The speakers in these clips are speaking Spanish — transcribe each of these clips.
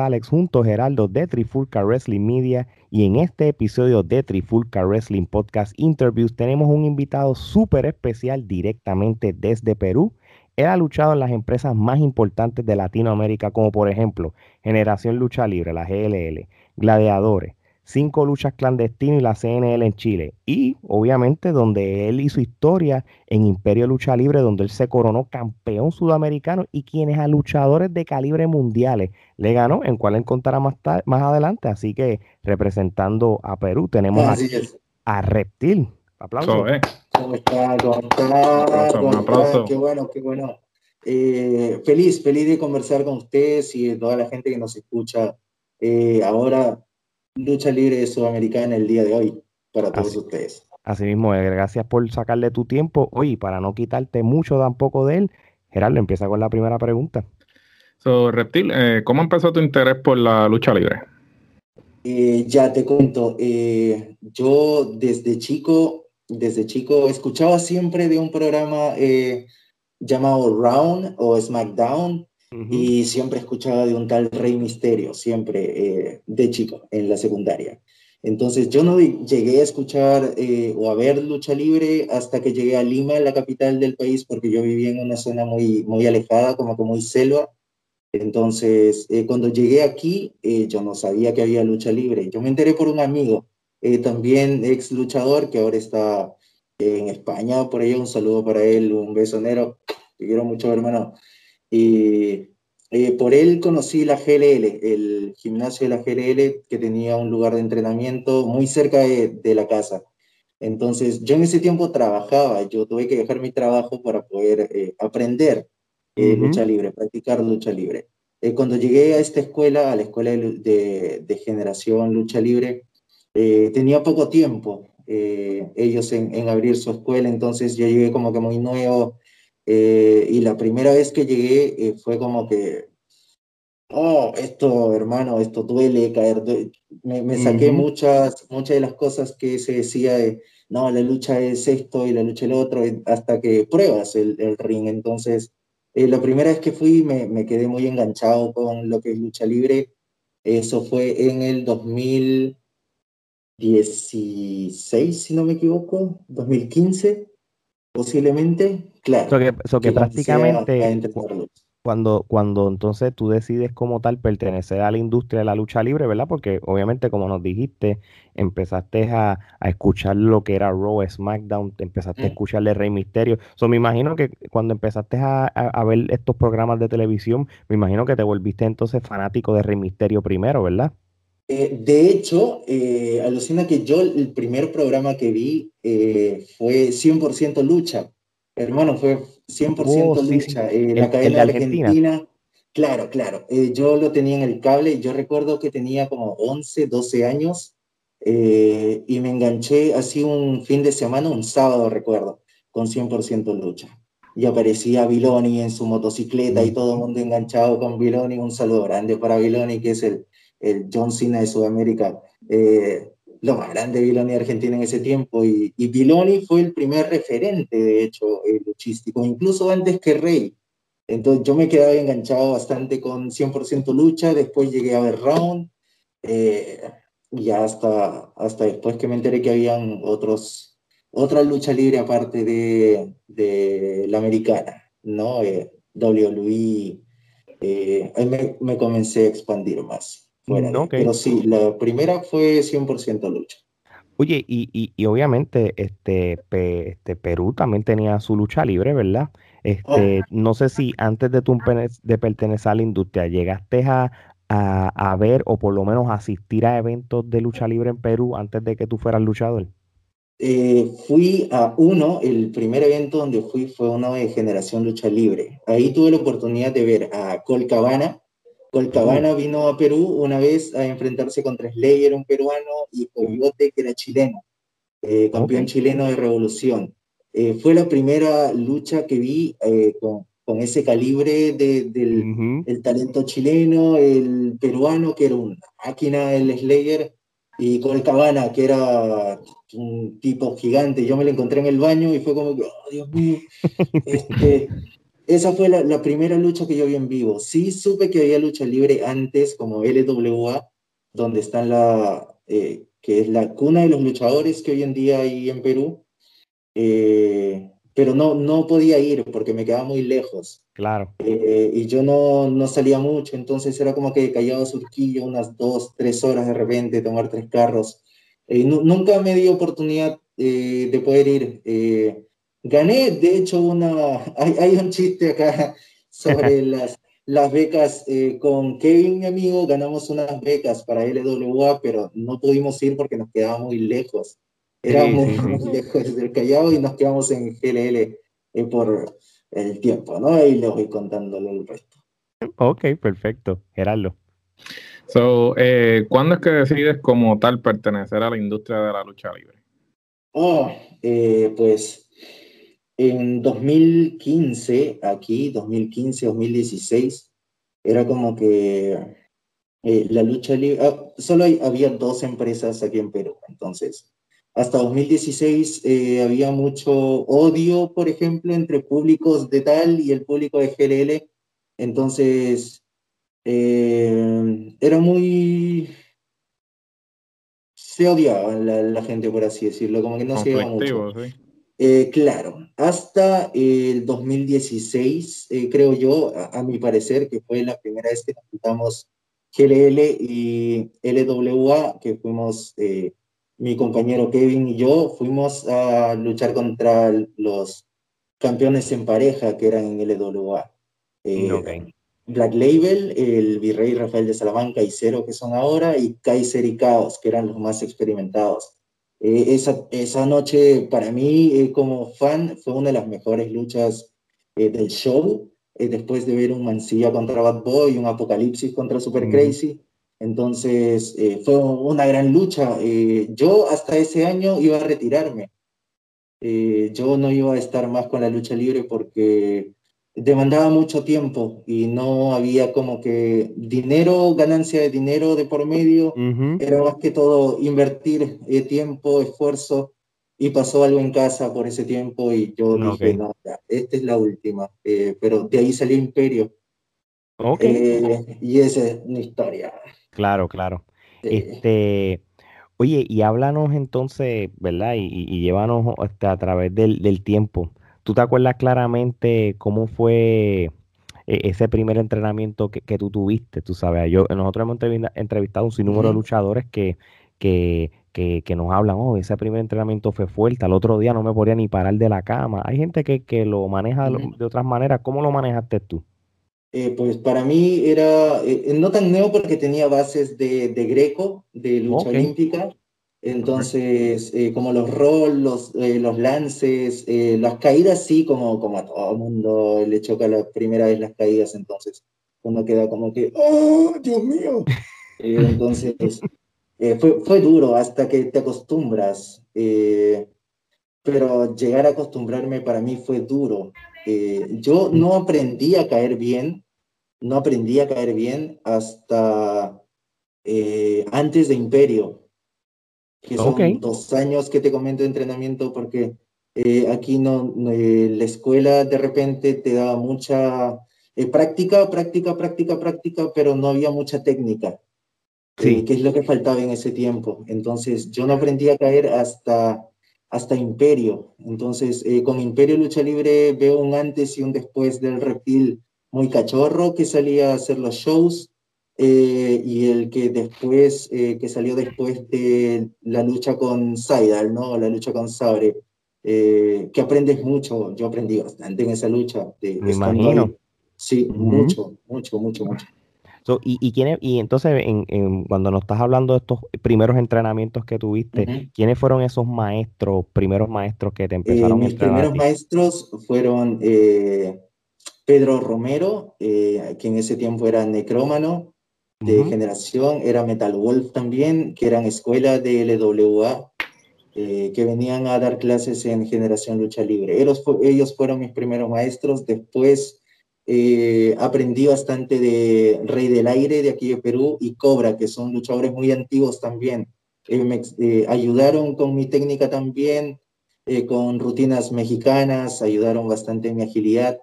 Alex junto a Geraldo de Trifulca Wrestling Media y en este episodio de Trifulca Wrestling Podcast Interviews tenemos un invitado súper especial directamente desde Perú. Él ha luchado en las empresas más importantes de Latinoamérica como por ejemplo Generación Lucha Libre, la GLL, Gladiadores, cinco luchas clandestinas y la CNL en Chile. Y obviamente donde él hizo historia en Imperio Lucha Libre, donde él se coronó campeón sudamericano y quienes a luchadores de calibre mundiales le ganó, en cual encontrará más, más adelante. Así que representando a Perú tenemos a, Reptil. Aplausos. Eh. ¿Cómo está? ¿Cómo está? Un aplauso. Qué bueno, qué bueno. Eh, feliz, feliz de conversar con ustedes y de toda la gente que nos escucha. Eh, ahora lucha libre sudamericana el día de hoy para todos ustedes. Así mismo, eh, gracias por sacarle tu tiempo. Oye, para no quitarte mucho tampoco de él, Gerardo, empieza con la primera pregunta. So, Reptil, eh, ¿cómo empezó tu interés por la lucha libre? Eh, ya te cuento, yo desde chico, desde chico escuchaba siempre de un programa llamado Round o SmackDown, y siempre escuchaba de un tal Rey Misterio, siempre eh, de chico, en la secundaria. Entonces yo no llegué a escuchar eh, o a ver lucha libre hasta que llegué a Lima, la capital del país, porque yo vivía en una zona muy, muy alejada, como que muy selva. Entonces, eh, cuando llegué aquí, yo no sabía que había lucha libre. Yo me enteré por un amigo, también ex luchador, que ahora está en España, por ello un saludo para él, un besonero, te quiero mucho, hermano. Y eh, por él conocí la GLL, el gimnasio de la GLL, que tenía un lugar de entrenamiento muy cerca de, la casa. Entonces, yo en ese tiempo trabajaba, yo tuve que dejar mi trabajo para poder eh, aprender eh, lucha libre, practicar lucha libre. cuando llegué a esta escuela, a la escuela de, de generación lucha libre, tenía poco tiempo ellos en, en, abrir su escuela, entonces yo llegué como que muy nuevo, eh, y la primera vez que llegué eh, fue como que, oh, esto, hermano, esto duele caer. Me, saqué muchas, muchas de las cosas que se decía de, no, la lucha es esto y la lucha es lo otro, hasta que pruebas el, el ring. Entonces, eh, la primera vez que fui me, me, quedé muy enganchado con lo que es lucha libre. Eso fue en el 2016, si no me equivoco, 2015 posiblemente, claro. Que, prácticamente cuando, cuando entonces tú decides como tal pertenecer a la industria de la lucha libre, ¿verdad? Porque obviamente, como nos dijiste, empezaste a, escuchar lo que era Raw, SmackDown, empezaste a mm. escucharle Rey Misterio. So, me imagino que cuando empezaste a, ver estos programas de televisión, me imagino que te volviste entonces fanático de Rey Misterio primero, ¿verdad? Eh, de hecho, eh, alucina que yo el primer programa que vi eh, fue 100% lucha. Hermano, fue 100% lucha. la cadena Argentina. Claro, claro. yo lo tenía en el cable. Yo recuerdo que tenía como 11, 12 años y me enganché así un fin de semana, un sábado recuerdo, con 100% lucha. Y aparecía Viloni en su motocicleta y todo el mundo enganchado con Viloni. Un saludo grande para Viloni, que es el, el John Cena de Sudamérica, eh, lo más grande de Biloni Argentina en ese tiempo, y, y Biloni fue el primer referente, de hecho, eh, luchístico, incluso antes que Rey. Entonces yo me quedaba enganchado bastante con 100% lucha, después llegué a ver Round, eh, y hasta, hasta después que me enteré que habían otros, otra lucha libre aparte de, de la americana, ¿no? Eh, WWE, me, me comencé a expandir más. Pero sí, la primera fue 100% lucha. Oye, y, y, obviamente este, este, Perú también tenía su lucha libre, ¿verdad? Este, no sé si antes de, tu, de pertenecer a la industria llegaste a, a, ver o por lo menos asistir a eventos de lucha libre en Perú antes de que tú fueras luchador. Eh, fui a uno, el primer evento donde fui fue uno de Generación Lucha Libre. Ahí tuve la oportunidad de ver a Colcabana, Colcabana vino a Perú una vez a enfrentarse contra Slayer, un peruano, y Coyote, que era chileno, eh, campeón chileno de revolución. Eh, fue la primera lucha que vi eh, con, con, ese calibre de, del el talento chileno, el peruano, que era una máquina, el Slayer, y Colcabana, que era un tipo gigante. Yo me lo encontré en el baño y fue como que, oh, Dios mío, este, esa fue la, primera lucha que yo vi en vivo. Sí supe que había lucha libre antes, como LWA, donde están la, eh, que es la cuna de los luchadores que hoy en día hay en Perú. Eh, pero no, no podía ir porque me quedaba muy lejos. Claro. Eh, y yo no, no salía mucho, entonces era como que callaba surquillo unas dos, tres horas de repente, tomar tres carros. nunca me di oportunidad de poder ir. Gané, de hecho, una, hay, hay un chiste acá sobre las, las becas eh, con Kevin, mi amigo, ganamos unas becas para LWA, pero no pudimos ir porque nos quedaba muy lejos. Era muy, lejos del Callao y nos quedamos en GLL eh, por el tiempo, ¿no? Y les voy contándole el resto. Ok, perfecto. Gerardo. So, eh, ¿Cuándo es que decides como tal pertenecer a la industria de la lucha libre? Oh, pues en 2015, aquí, 2015, 2016, era como que eh, la lucha libre, ah, solo había dos empresas aquí en Perú, entonces, hasta 2016 eh, había mucho odio, por ejemplo, entre públicos de tal y el público de GLL, entonces, eh, era muy... Se odiaba la, gente, por así decirlo, como que no se iba mucho. Eh, claro, hasta el 2016, eh, creo yo, a, mi parecer, que fue la primera vez que nos juntamos GLL y LWA, que fuimos eh, mi compañero Kevin y yo, fuimos a luchar contra los campeones en pareja que eran en LWA. Black Label, el virrey Rafael de Salamanca y Cero, que son ahora, y Kaiser y Caos, que eran los más experimentados. Eh, esa, esa noche para mí eh, como fan fue una de las mejores luchas eh, del show, después de ver un Mancilla contra Bad Boy, un Apocalipsis contra Super Crazy. Entonces fue una gran lucha. yo hasta ese año iba a retirarme. yo no iba a estar más con la lucha libre porque demandaba mucho tiempo y no había como que dinero, ganancia de dinero de por medio, era más que todo invertir eh, tiempo, esfuerzo y pasó algo en casa por ese tiempo y yo dije, no, esta es la última, eh, pero de ahí salió Imperio. Eh, y esa es mi historia. Claro, claro. Este, oye, y háblanos entonces, ¿verdad? Y, y, llévanos este, a través del, del tiempo. ¿Tú te acuerdas claramente cómo fue eh, ese primer entrenamiento que, tú tuviste? Tú sabes, yo, nosotros hemos entrevistado un sinnúmero de luchadores que, que, que, nos hablan, oh, ese primer entrenamiento fue fuerte, al otro día no me podía ni parar de la cama. Hay gente que, lo maneja de otras maneras. ¿Cómo lo manejaste tú? Eh, pues para mí era eh, no tan nuevo porque tenía bases de, greco, de lucha olímpica, entonces, eh, como los rolls, los, eh, los lances, eh, las caídas, sí, como, como a todo el mundo le choca la primera vez las caídas, entonces uno queda como que, ¡oh, Dios mío! entonces, fue, fue, duro hasta que te acostumbras, pero llegar a acostumbrarme para mí fue duro. yo no aprendí a caer bien, no aprendí a caer bien hasta antes de Imperio que son dos años que te comento de entrenamiento, porque eh, aquí no, eh, la escuela de repente te da mucha eh, práctica, práctica, práctica, práctica, pero no había mucha técnica, sí. que es lo que faltaba en ese tiempo. Entonces yo no aprendí a caer hasta, hasta Imperio. Entonces con Imperio Lucha Libre veo un antes y un después del reptil muy cachorro que salía a hacer los shows eh, y el que después, eh, que salió después de la lucha con Saidal, ¿no? La lucha con Sabre, eh, que aprendes mucho, yo aprendí bastante en esa lucha. De, Me imagino. Sí, mucho, mucho, mucho, mucho. y, y, quién, y entonces, en, cuando nos estás hablando de estos primeros entrenamientos que tuviste, ¿quiénes fueron esos maestros, primeros maestros que te empezaron a entrenar? Mis primeros maestros fueron Pedro Romero, que en ese tiempo era necrómano, de generación, era Metal Wolf también, que eran escuelas de LWA, eh, que venían a dar clases en Generación Lucha Libre. Ellos, ellos fueron mis primeros maestros, después eh, aprendí bastante de Rey del Aire de aquí de Perú y Cobra, que son luchadores muy antiguos también. Eh, me ayudaron con mi técnica también, con rutinas mexicanas, ayudaron bastante en mi agilidad.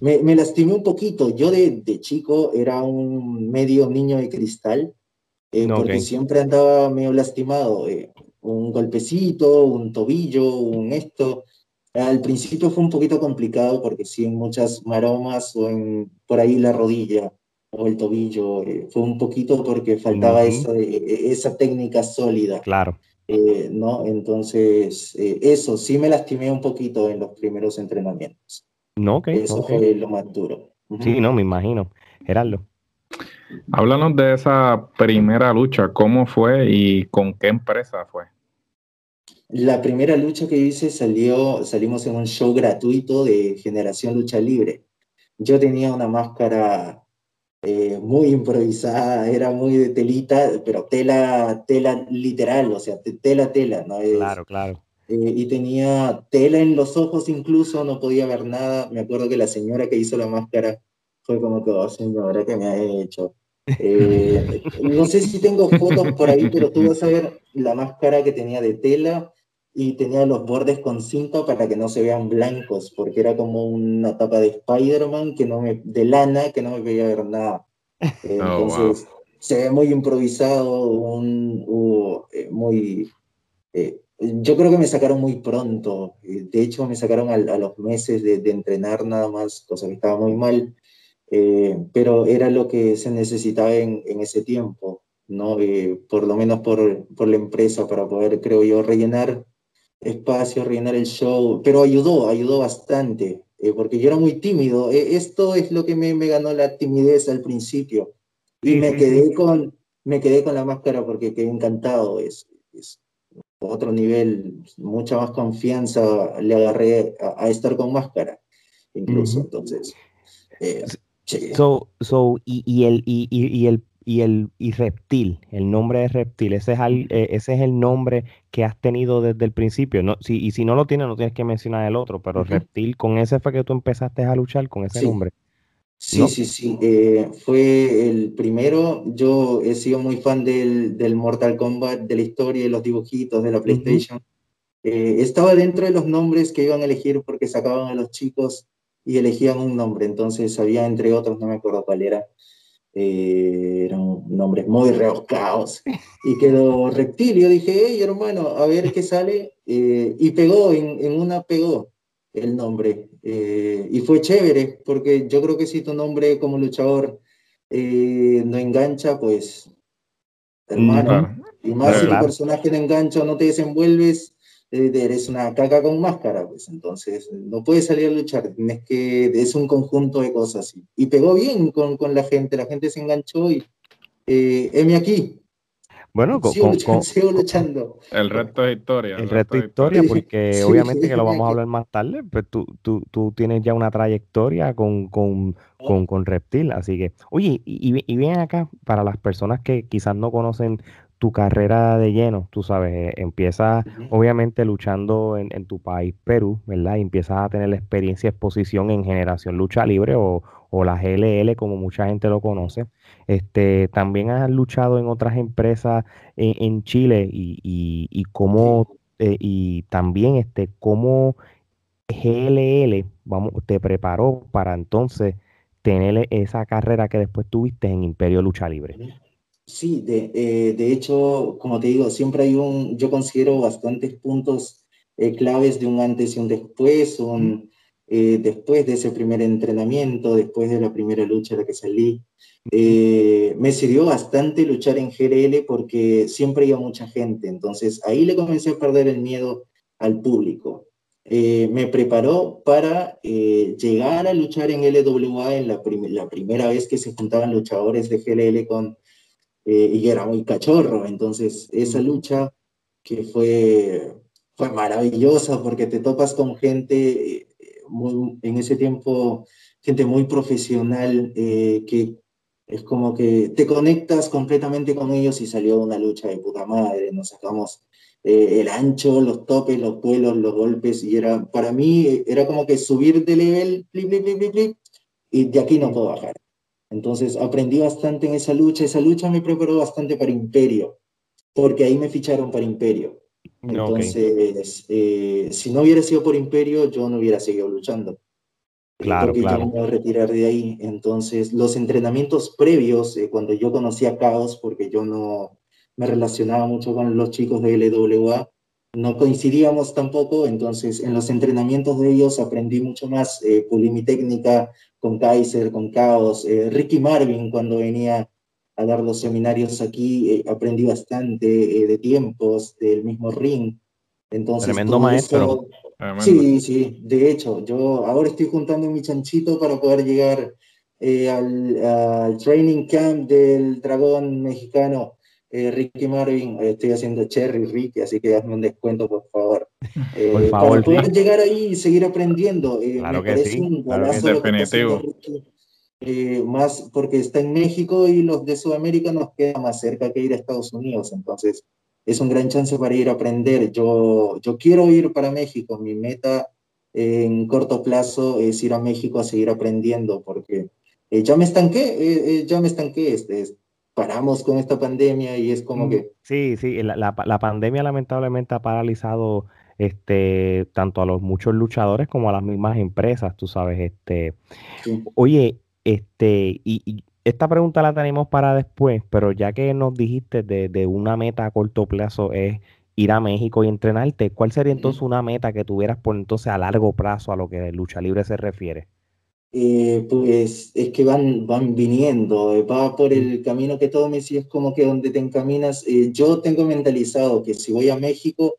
Me, me, lastimé un poquito. Yo de, de, chico era un medio niño de cristal, eh, porque siempre andaba medio lastimado. Eh, un golpecito, un tobillo, un esto. Al principio fue un poquito complicado porque sí, en muchas maromas o en, por ahí la rodilla o el tobillo, eh, fue un poquito porque faltaba esa, esa técnica sólida. Claro. ¿no? Entonces, eso sí me lastimé un poquito en los primeros entrenamientos. No, ok. Eso fue lo más duro. Sí, no, me imagino. Gerardo. Háblanos de esa primera lucha, ¿cómo fue y con qué empresa fue? La primera lucha que hice salió, salimos en un show gratuito de Generación Lucha Libre. Yo tenía una máscara eh, muy improvisada, era muy de telita, pero tela, tela literal, o sea, tela, tela, ¿no? claro, claro. Eh, y tenía tela en los ojos incluso, no podía ver nada. Me acuerdo que la señora que hizo la máscara fue como que, oh, señora, ¿qué me ha hecho? Eh, no sé si tengo fotos por ahí, pero tú vas a ver la máscara que tenía de tela y tenía los bordes con cinta para que no se vean blancos, porque era como una tapa de Spider-Man que no me, de lana que no me veía ver nada. Oh, entonces, se ve muy improvisado, un, eh, muy yo creo que me sacaron muy pronto. Eh, de hecho, me sacaron a, los meses de, entrenar nada más, cosa que estaba muy mal. Eh, pero era lo que se necesitaba en, ese tiempo, ¿no? Eh, por lo menos por, por, la empresa, para poder, creo yo, rellenar espacio, rellenar el show. Pero ayudó, ayudó bastante, porque yo era muy tímido. esto es lo que me, me, ganó la timidez al principio. Y me quedé con, me quedé con la máscara porque quedé encantado. Es, es, otro nivel, mucha más confianza le agarré a, estar con máscara, incluso. Entonces, eh, so, so, y, y, el, y, y, el y el y reptil, el nombre de reptil, ese es, el, eh, ese es el nombre que has tenido desde el principio. No, si, y si no lo tienes, no tienes que mencionar el otro, pero reptil, con ese fue que tú empezaste a luchar, con ese nombre. Sí, sí, sí. Eh, fue el primero. Yo he sido muy fan del, del, Mortal Kombat, de la historia, de los dibujitos, de la PlayStation. Eh, estaba dentro de los nombres que iban a elegir porque sacaban a los chicos y elegían un nombre. Entonces había, entre otros, no me acuerdo cuál era. Eh, eran nombres muy rebuscados. Y quedó Reptilio. Dije, hey, hermano, a ver qué sale. y pegó, en, en una pegó el nombre. Eh, y fue chévere, porque yo creo que si tu nombre como luchador eh, no engancha, pues, hermano, y más si tu personaje no engancha o no te desenvuelves, eh, eres una caca con máscara, pues. Entonces no puedes salir a luchar, es que es un conjunto de cosas. Y pegó bien con, con la gente, la gente se enganchó y M aquí, bueno, sigo, luchando, El resto es historia. El, resto es historia, porque obviamente que lo vamos a hablar más tarde, pero tú, tú, tú tienes ya una trayectoria con, con, con, con Reptil, así que, oye, y, y, bien acá, para las personas que quizás no conocen tu carrera de lleno, tú sabes, eh, empiezas obviamente luchando en, en, tu país, Perú, ¿verdad? Y empiezas a tener la experiencia, exposición en Generación Lucha Libre o, o la GLL, como mucha gente lo conoce. Este, también has luchado en otras empresas en, Chile y, y, y cómo, eh, y también este, cómo GLL vamos, te preparó para entonces tener esa carrera que después tuviste en Imperio Lucha Libre. Sí, de, eh, de hecho, como te digo, siempre hay un, yo considero bastantes puntos eh, claves de un antes y un después, un, eh, después de ese primer entrenamiento, después de la primera lucha a la que salí, eh, me sirvió bastante luchar en GRL porque siempre iba mucha gente, entonces ahí le comencé a perder el miedo al público. Eh, me preparó para llegar a luchar en LWA en la, la, primera vez que se juntaban luchadores de GLL con, y era muy cachorro, entonces esa lucha que fue, fue maravillosa porque te topas con gente en ese tiempo gente muy profesional eh, que es como que te conectas completamente con ellos y salió una lucha de puta madre, nos sacamos eh, el ancho, los topes, los vuelos, los golpes y era, para mí era como que subir de nivel, y de aquí no puedo bajar. Entonces aprendí bastante en esa lucha, esa lucha me preparó bastante para Imperio, porque ahí me ficharon para Imperio. Entonces, eh, si no hubiera sido por Imperio, yo no hubiera seguido luchando. Claro, porque claro. yo me voy a retirar de ahí. Entonces, los entrenamientos previos, cuando yo conocí a Caos, porque yo no me relacionaba mucho con los chicos de LWA, no coincidíamos tampoco, entonces en los entrenamientos de ellos aprendí mucho más, eh, pulí mi técnica con Kaiser, con Caos, eh, Ricky Marvin cuando venía a dar los seminarios aquí, eh, aprendí bastante eh, de tiempos, del mismo ring. Entonces, Tremendo maestro. Sí, sí, de hecho, yo ahora estoy juntando mi chanchito para poder llegar al, al, training camp del dragón mexicano eh, Ricky Marvin, eh, estoy haciendo Cherry Ricky, así que hazme un descuento, por favor. Eh, por favor, para poder llegar ahí y seguir aprendiendo. claro que sí, un claro definitivo. Más porque está en México y los de Sudamérica nos queda más cerca que ir a Estados Unidos, entonces es un gran chance para ir a aprender. Yo, yo quiero ir para México, mi meta en corto plazo es ir a México a seguir aprendiendo, porque ya me estanqué, ya me estanqué, este, paramos con esta pandemia y es como mm, que... Sí, sí, la, la, pandemia lamentablemente ha paralizado este, tanto a los muchos luchadores como a las mismas empresas, tú sabes. Este, Oye, este, y, esta pregunta la tenemos para después, pero ya que nos dijiste de, de, una meta a corto plazo es ir a México y entrenarte, ¿cuál sería entonces una meta que tuvieras por entonces a largo plazo a lo que lucha libre se refiere? Eh, pues es que van, van viniendo, eh, va por el camino que todo me decía, es como que donde te encaminas. Eh, yo tengo mentalizado que si voy a México,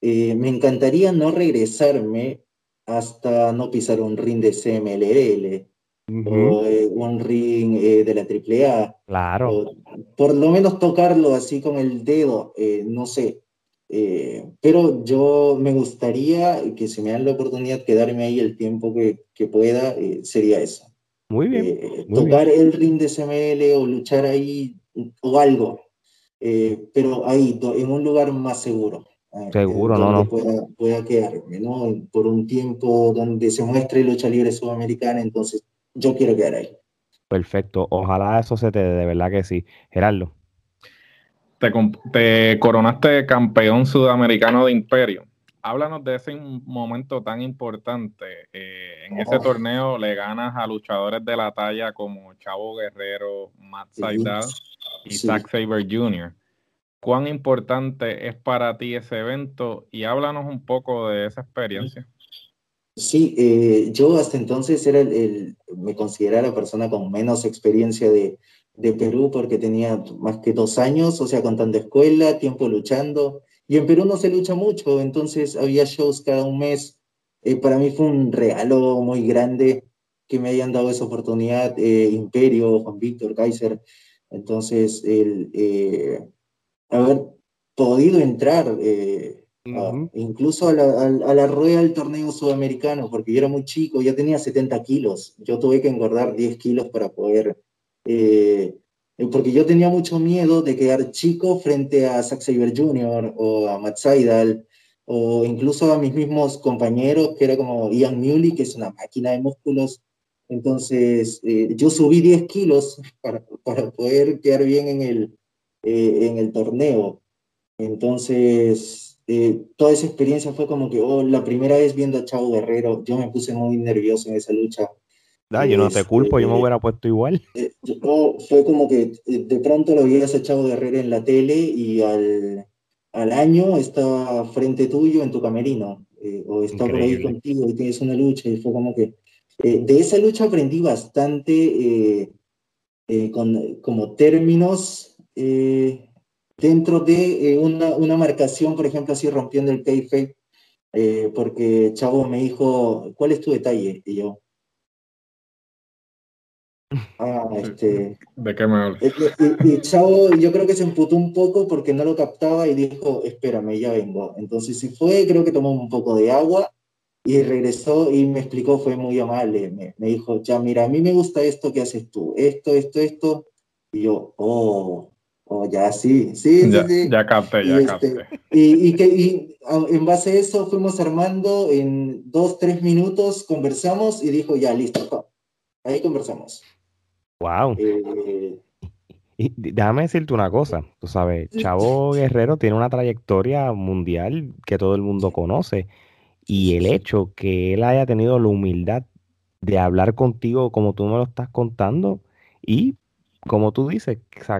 me encantaría no regresarme hasta no pisar un ring de CMLL o un ring de la AAA. Claro. por lo menos tocarlo así con el dedo, no sé. Eh, pero yo me gustaría que si me dan la oportunidad quedarme ahí el tiempo que, que pueda, eh, sería eso. Muy bien. Eh, tocar el ring de SML o luchar ahí o algo, pero ahí, en un lugar más seguro. Seguro, no, no. Pueda, pueda, quedarme, ¿no? Por un tiempo donde se muestre lucha libre sudamericana, entonces yo quiero quedar ahí. Perfecto, ojalá eso se te dé, de verdad que sí. Gerardo te, coronaste campeón sudamericano de Imperio. Háblanos de ese momento tan importante. Eh, en ese torneo le ganas a luchadores de la talla como Chavo Guerrero, Matt Saidal y Zack Saber Jr. ¿Cuán importante es para ti ese evento? Y háblanos un poco de esa experiencia. Sí, eh, yo hasta entonces era el, me consideraba la persona con menos experiencia de, de Perú porque tenía más que dos años, o sea, contando escuela, tiempo luchando. Y en Perú no se lucha mucho, entonces había shows cada un mes. Eh, para mí fue un regalo muy grande que me hayan dado esa oportunidad, eh, Imperio, Juan Víctor, Kaiser. Entonces, el eh, haber podido entrar incluso a la, a rueda del torneo sudamericano, porque yo era muy chico, ya tenía 70 kilos. Yo tuve que engordar 10 kilos para poder eh, porque yo tenía mucho miedo de quedar chico frente a Zack Saber Jr. o a Matt Seidel, o incluso a mis mismos compañeros, que era como Ian Muley, que es una máquina de músculos. Entonces, eh, yo subí 10 kilos para, para, poder quedar bien en el, eh, en el torneo. Entonces, toda esa experiencia fue como que, oh, la primera vez viendo a Chavo Guerrero, yo me puse muy nervioso en esa lucha yo no te culpo, yo me este, hubiera puesto igual. Eh, fue como que eh, de pronto lo habías echado de Herrera en la tele y al, al año estaba frente tuyo en tu camerino, eh, o estaba por ahí contigo y tienes una lucha, y fue como que de esa lucha aprendí bastante con, como términos dentro de una, una, marcación, por ejemplo, así rompiendo el kayfabe, porque Chavo me dijo, ¿cuál es tu detalle? Y yo, Ah, este. ¿De qué me hablas? Y, Chavo, yo creo que se emputó un poco porque no lo captaba y dijo, espérame, ya vengo. Entonces se fue, creo que tomó un poco de agua y regresó y me explicó, fue muy amable. Me, me dijo, ya, mira, a mí me gusta esto que haces tú, esto, esto, esto. Y yo, oh, oh, ya, sí, sí, ya, sí, Ya capté, ya este, capté. y, y, que, y en base a eso fuimos armando, en dos, tres minutos conversamos y dijo, ya, listo, ahí conversamos. Wow. Eh, y déjame decirte una cosa, tú sabes, Chavo Guerrero tiene una trayectoria mundial que todo el mundo conoce y el hecho que él haya tenido la humildad de hablar contigo como tú me lo estás contando y como tú dices,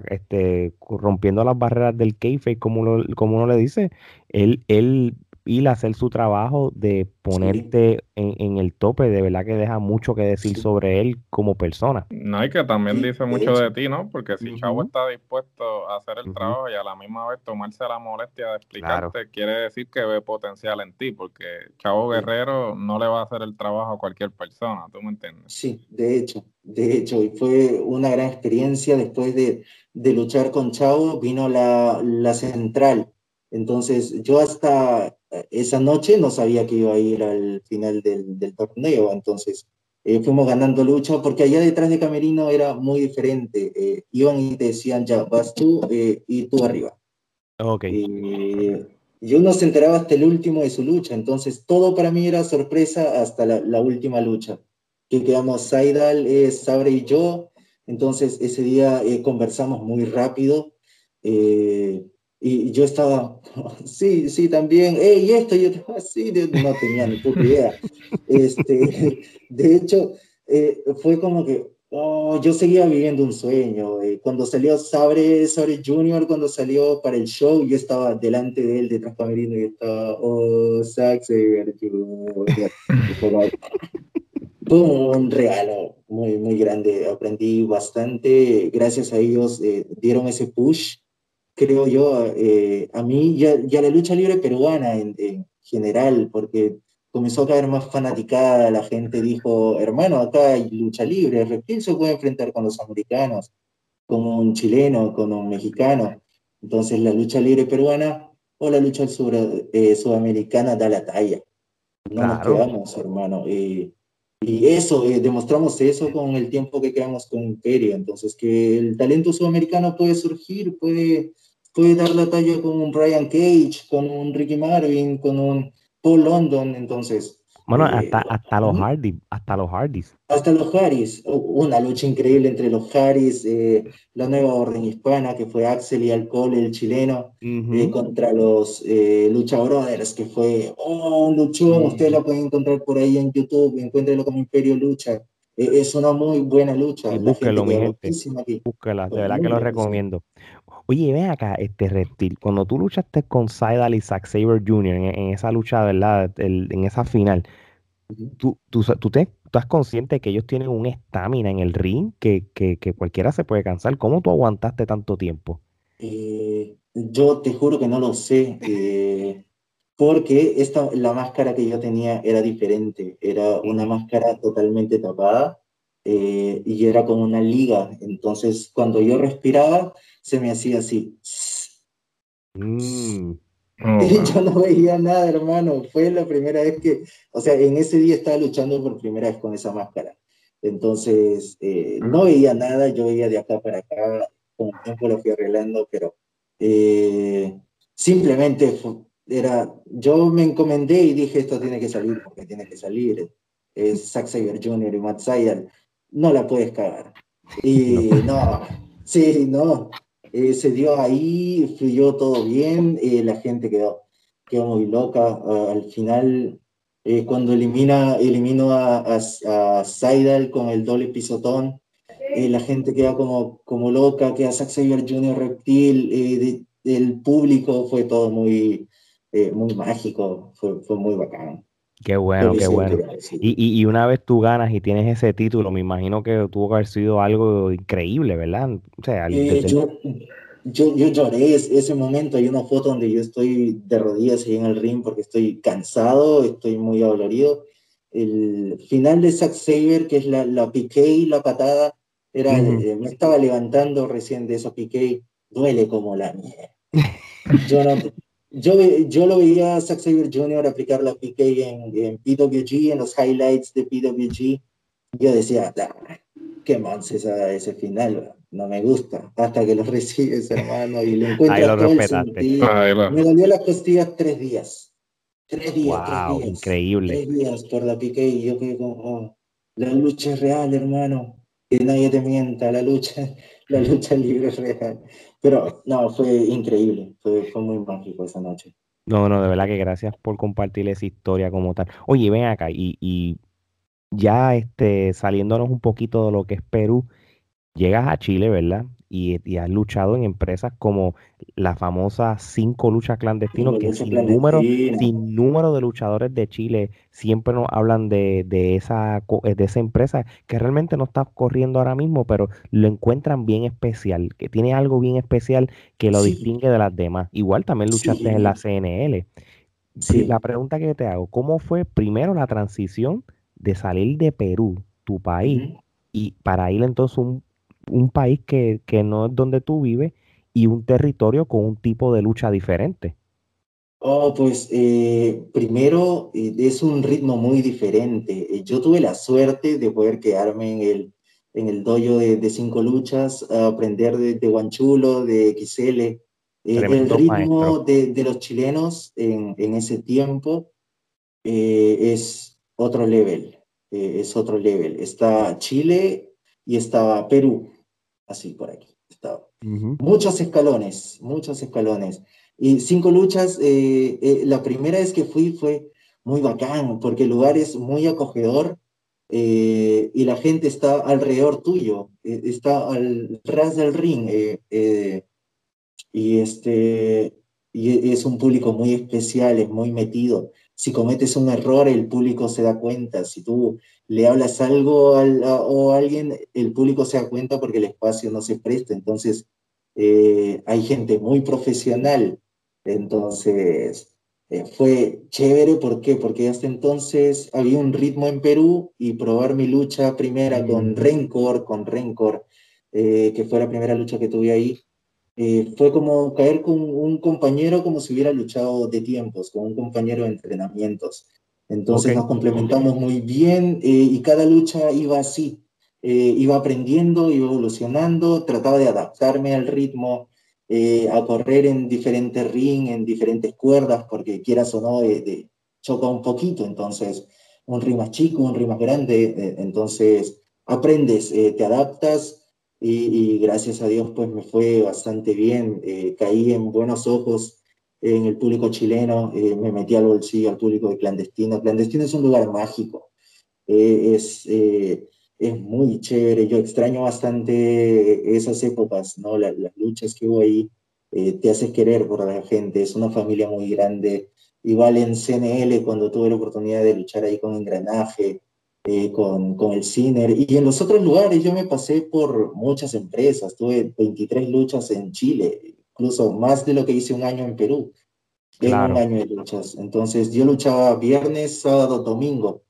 este, rompiendo las barreras del kayfabe, como, como uno le dice, él, él y hacer su trabajo de ponerte en, el tope, de verdad que deja mucho que decir sobre él como persona. No, y que también dice mucho de ti, ¿no? Porque si Chavo está dispuesto a hacer el trabajo y a la misma vez tomarse la molestia de explicarte, quiere decir que ve potencial en ti, porque Chavo Guerrero no le va a hacer el trabajo a cualquier persona, ¿tú me entiendes? Sí, de hecho, de hecho, y fue una gran experiencia después de, de luchar con Chavo, vino la, la central. Entonces, yo hasta esa noche no sabía que iba a ir al final del, del torneo, entonces eh, fuimos ganando lucha porque allá detrás de Camerino era muy diferente. Eh, iban y te decían, ya, vas tú y tú arriba. Ok. y uno se enteraba hasta el último de su lucha, entonces todo para mí era sorpresa hasta la, la última lucha, que quedamos Saidal, Sabre y yo, entonces ese día conversamos muy rápido. Eh, y yo estaba, sí, sí, también, y esto, y yo así, no tenía ni puta idea. Este, de hecho, eh, fue como que, oh, yo seguía viviendo un sueño. Eh, cuando salió Sabre, Sabre Junior, cuando salió para el show, yo estaba delante de él, detrás camerino, y estaba, oh, Zack Fue un regalo muy, muy grande. Aprendí bastante. Gracias a ellos eh, dieron ese push creo yo, eh, a mí ya, ya, la lucha libre peruana en, general, porque comenzó a caer más fanaticada, la gente dijo, hermano, acá hay lucha libre, Reptil se puede enfrentar con los americanos, con un chileno, con un mexicano. Entonces la lucha libre peruana o la lucha eh, sudamericana da la talla. No nos quedamos, hermano. y eso, eh, demostramos eso con el tiempo que quedamos con Imperio. Entonces, que el talento sudamericano puede surgir, puede puede dar la talla con un Brian Cage, con un Ricky Marvin, con un Paul London, entonces. Bueno, eh, hasta, hasta los Hardys, hasta los Hardys. Hasta los Hardys, una lucha increíble entre los Hardys, eh, la nueva orden hispana, que fue Axel y Alcohol, el chileno, eh, contra los Lucha Brothers, que fue oh, un luchón, usted lo puede encontrar por ahí en YouTube, encuéntrelo como Imperio Lucha. es una muy buena lucha. Y búsquelo, mi gente. Búsquela, de verdad que lo recomiendo. Oye, ven acá, este reptil, cuando tú luchaste con Seidel y Zack Saber Jr. En, esa lucha, ¿verdad? en esa final, ¿tú, tú, tú, te, estás consciente de que ellos tienen un estamina en el ring que, que, que, cualquiera se puede cansar? ¿Cómo tú aguantaste tanto tiempo? Eh, yo te juro que no lo sé, eh, porque esta, la máscara que yo tenía era diferente, era una máscara totalmente tapada eh, y era como una liga, entonces cuando yo respiraba se me hacía así. Mm. Oh, y yo no veía nada, hermano. Fue la primera vez que, o sea, en ese día estaba luchando por primera vez con esa máscara. Entonces, eh, no veía nada, yo veía de acá para acá, con el tiempo lo fui arreglando, pero eh, simplemente era, yo me encomendé y dije, esto tiene que salir porque tiene que salir. Es Zack Saber Jr. y Matt Sydal, no la puedes cagar. Y no, sí, no, eh, se dio ahí, fluyó todo bien, eh, la gente quedó, quedó muy loca. Al final, eh, cuando elimina, eliminó a, a, Seidel con el doble pisotón, la gente queda como, como loca, queda Zack Saber Jr. Reptil, el público fue todo muy, muy mágico, fue, fue muy bacán. Qué bueno, qué bueno. Y, y, una vez tú ganas y tienes ese título, me imagino que tuvo que haber sido algo increíble, ¿verdad? O sea, eh, yo, yo, yo, lloré ese momento. Hay una foto donde yo estoy de rodillas ahí en el ring porque estoy cansado, estoy muy dolorido. El final de Zack Saber, que es la, la piqué, la patada, era, eh, me estaba levantando recién de esos piqué, duele como la mierda. Yo no, yo, yo lo veía a Zack Saber Jr. aplicar la PK en, en, PWG, en los highlights de PWG. Yo decía, qué monse ese final, no me gusta. Hasta que lo recibes, hermano, y le encuentras todo el sentido. Me dolió las costillas tres días. Tres días, tres días. Increíble. Tres días por la PK y yo quedé como, oh, la lucha es real, hermano. Que nadie te mienta, la lucha, la lucha libre es real. Pero no, fue increíble, fue, fue muy mágico esa noche. No, no, de verdad que gracias por compartir esa historia como tal. Oye, ven acá y, y ya este, saliéndonos un poquito de lo que es Perú, llegas a Chile, ¿verdad? Y, has luchado en empresas como la famosa cinco luchas clandestinos, que sin número, sin número de luchadores de Chile siempre nos hablan de, esa, de esa empresa que realmente no está corriendo ahora mismo, pero lo encuentran bien especial, que tiene algo bien especial que lo distingue de las demás. Igual también luchaste en la CNL. Sí. La pregunta que te hago, ¿cómo fue primero la transición de salir de Perú, tu país, y para ir entonces un un país que, no es donde tú vives y un territorio con un tipo de lucha diferente? Oh, pues eh, primero eh, es un ritmo muy diferente. Eh, yo tuve la suerte de poder quedarme en el, en el dojo de, cinco luchas, aprender de, de, Guanchulo, de XL. el ritmo de, de, los chilenos en, en ese tiempo es otro level, es otro level. Está Chile y está Perú así por aquí. Muchos escalones, muchos escalones. Y cinco luchas, eh, eh, la primera vez que fui fue muy bacán, porque el lugar es muy acogedor eh, y la gente está alrededor tuyo, está al ras del ring. y, este, y es un público muy especial, es muy metido. Si cometes un error, el público se da cuenta. Si tú le hablas algo o a alguien, el público se da cuenta porque el espacio no se presta. Entonces, eh, hay gente muy profesional. Entonces, eh, fue chévere. ¿Por qué? Porque hasta entonces había un ritmo en Perú y probar mi lucha primera con. Rencor, con Rencor, eh, que fue la primera lucha que tuve ahí, fue como caer con un compañero como si hubiera luchado de tiempos, con un compañero de entrenamientos. Entonces nos complementamos muy bien eh, y cada lucha iba así, eh, iba aprendiendo, iba evolucionando, trataba de adaptarme al ritmo, eh, a correr en diferentes ring, en diferentes cuerdas, porque quieras o no, de, choca un poquito, entonces un ring más chico, un ring más grande, entonces aprendes, te adaptas y, y, gracias a Dios pues me fue bastante bien, caí en buenos ojos en el público chileno, eh, me metí al bolsillo al público de Clandestino. Clandestino es un lugar mágico, eh, es, eh, es muy chévere, yo extraño bastante esas épocas, ¿no? las, luchas que hubo ahí, te haces querer por la gente, es una familia muy grande. Igual en CNL, cuando tuve la oportunidad de luchar ahí con Engranaje, con, con, el Ciner. Y en los otros lugares yo me pasé por muchas empresas, tuve 23 luchas en Chile, incluso más de lo que hice un año en Perú, en un año de luchas. Entonces yo luchaba viernes, sábado, domingo.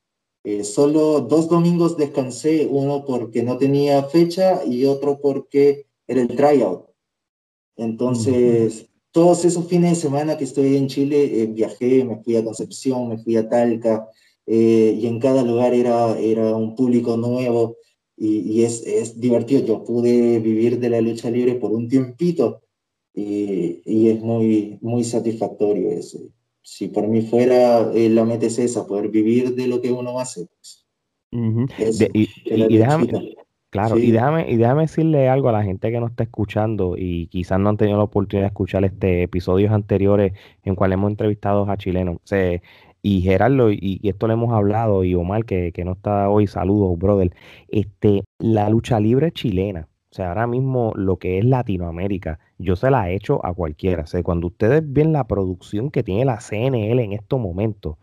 Eh, solo dos domingos descansé, uno porque no tenía fecha y otro porque era el tryout. Entonces, todos esos fines de semana que estoy en Chile, eh, viajé, me fui a Concepción, me fui a Talca, eh, y en cada lugar era, era un público nuevo y, y es, es, divertido. Yo pude vivir de la lucha libre por un tiempito, y, es muy, muy satisfactorio eso. Si por mí fuera, eh, la meta es esa, poder vivir de lo que uno hace. Pues. y, déjame, claro, y, déjame, y déjame decirle algo a la gente que nos está escuchando y quizás no han tenido la oportunidad de escuchar este episodios anteriores en cuales hemos entrevistado a chilenos. y Gerardo, y, esto le hemos hablado, y Omar, que, que no está hoy, saludos, brother. Este, la lucha libre chilena o sea, ahora mismo lo que es Latinoamérica, yo se la he hecho a cualquiera. O sea, cuando ustedes ven la producción que tiene la CNL en estos momentos,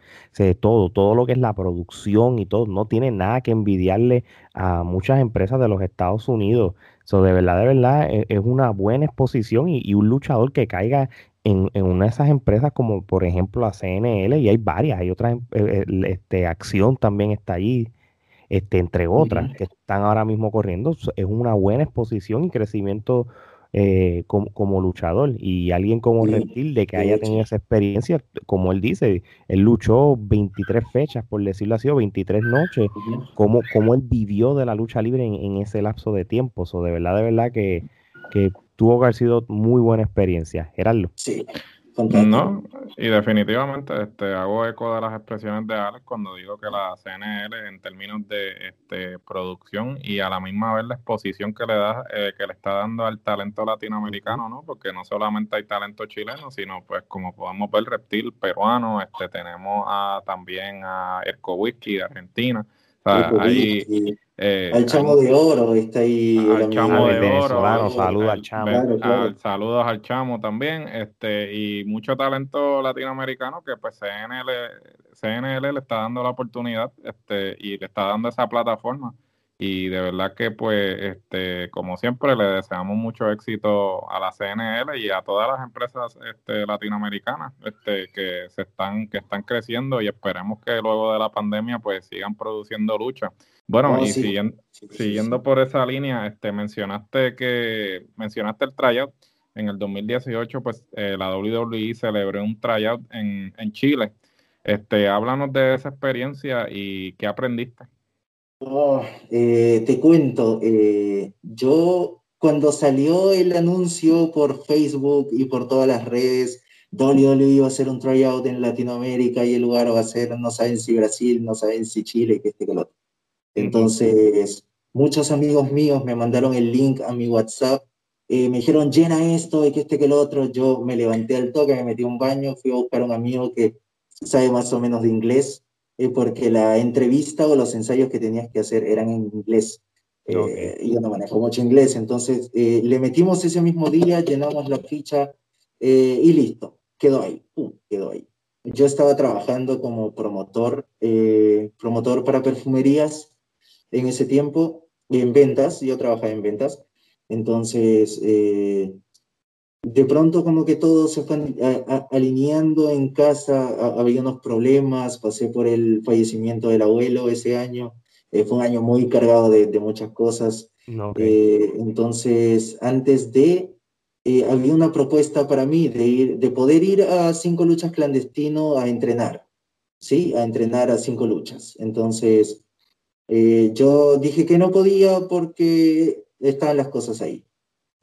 todo, todo lo que es la producción y todo, no tiene nada que envidiarle a muchas empresas de los Estados Unidos. So, de verdad, de verdad, e, es, una buena exposición y, un luchador que caiga en, una de esas empresas como por ejemplo la CNL y hay varias, hay otras, eh, este, Acción también está allí, este, entre otras que están ahora mismo corriendo, es una buena exposición y crecimiento eh, como, luchador. Y alguien como Reptil, de que haya tenido esa experiencia, como él dice, él luchó 23 fechas, por decirlo así, o 23 noches, como, como él vivió de la lucha libre en, ese lapso de tiempo. o de verdad, de verdad que, que tuvo que haber sido muy buena experiencia. Gerardo. Sí, no, y definitivamente este, hago eco de las expresiones de Alex cuando digo que la CNL en términos de este, producción y a la misma vez la exposición que le da, eh, que le está dando al talento latinoamericano, ¿no? Porque no solamente hay talento chileno, sino pues como podemos ver reptil peruano, este, tenemos a, también a Erco Whisky de Argentina. Ahí, eh, al chamo de oro está ahí. Al chamo de oro. Saludos al chamo. saludos al chamo también. Este, y mucho talento latinoamericano que pues CNL, CNL le está dando la oportunidad este, y le está dando esa plataforma y de verdad que pues este como siempre le deseamos mucho éxito a la CNL y a todas las empresas este, latinoamericanas este, que se están que están creciendo y esperemos que luego de la pandemia pues sigan produciendo lucha. Bueno y siguiendo, siguiendo por esa línea este mencionaste que mencionaste el tryout. En el 2018 pues eh, la WWE celebró un tryout en, en Chile. Este háblanos de esa experiencia y qué aprendiste Oh, eh, te cuento, eh, yo cuando salió el anuncio por Facebook y por todas las redes, WWE iba a hacer un tryout en Latinoamérica y el lugar va a ser, no saben si Brasil, no saben si Chile, que este que lo otro. Entonces, muchos amigos míos me mandaron el link a mi WhatsApp, eh, me dijeron llena esto y que este que lo otro. Yo me levanté al toque, me metí a un baño, fui a buscar a un amigo que sabe más o menos de inglés eh, porque la entrevista o los ensayos que tenías que hacer eran en inglés. Eh, yo no manejo mucho inglés, entonces eh, le metimos ese mismo día, llenamos la ficha y listo, quedó ahí, quedó ahí. Yo estaba trabajando como promotor, promotor para perfumerías en ese tiempo, en ventas, yo trabajaba en ventas, entonces de pronto como que todo se fue alineando en casa, había unos problemas, pasé por el fallecimiento del abuelo ese año, eh, fue un año muy cargado de, muchas cosas. Eh, entonces, antes de, eh, había una propuesta para mí de, ir, de poder ir a cinco luchas clandestino a entrenar, ¿sí? A entrenar a cinco luchas. Entonces, yo dije que no podía porque estaban las cosas ahí.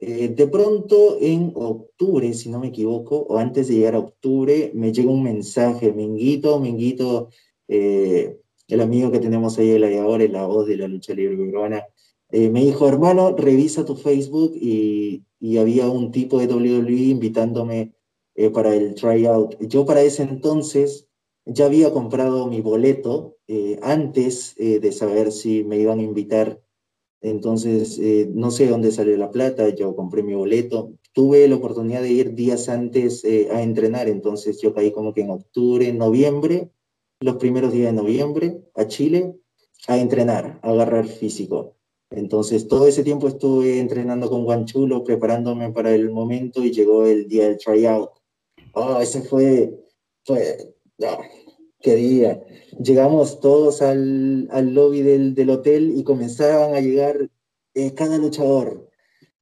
Eh, de pronto en octubre, si no me equivoco, o antes de llegar a octubre, me llega un mensaje, Minguito, Minguito, eh, el amigo que tenemos ahí, el ahora, la voz de la lucha libre peruana, eh, me dijo, hermano, revisa tu Facebook y, y había un tipo de WWE invitándome para el tryout. Yo para ese entonces ya había comprado mi boleto antes de saber si me iban a invitar entonces, eh, no sé dónde salió la plata, yo compré mi boleto. Tuve la oportunidad de ir días antes eh, a entrenar, entonces yo caí como que en octubre, noviembre, los primeros días de noviembre, a Chile, a entrenar, a agarrar físico. Entonces, todo ese tiempo estuve entrenando con Guanchulo, preparándome para el momento y llegó el día del tryout. Oh, ese fue, fue, ah, qué día. Llegamos todos al, al lobby del, del, hotel y comenzaban a llegar eh, cada luchador.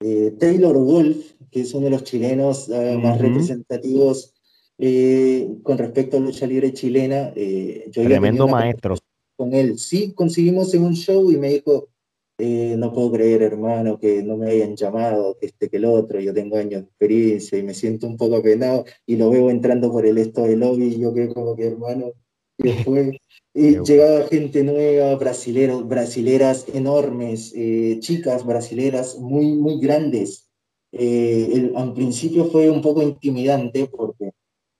Eh, Taylor Wolf, que es uno de los chilenos uh, más representativos eh, con respecto a lucha libre chilena. yo Tremendo maestro. Con él, sí, conseguimos en un show y me dijo, no puedo creer, hermano, que no me hayan llamado, que este que el otro, yo tengo años de experiencia y me siento un poco apenado y lo veo entrando por el esto del lobby y yo que como que, hermano, después y llegaba gente nueva, brasileros, brasileras enormes, eh, chicas brasileras muy, muy grandes. Eh, el, al principio fue un poco intimidante porque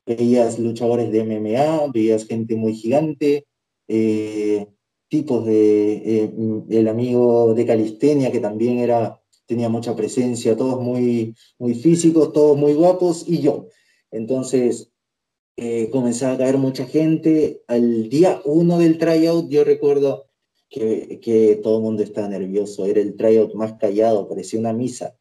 veías luchadores de MMA, veías gente muy gigante, eh, tipos de el amigo de calistenia que también era tenía mucha presencia, todos muy muy físicos, todos muy guapos y yo. Entonces eh, comenzaba a caer mucha gente. Al día uno del tryout, yo recuerdo que, que todo el mundo estaba nervioso. Era el tryout más callado, parecía una misa.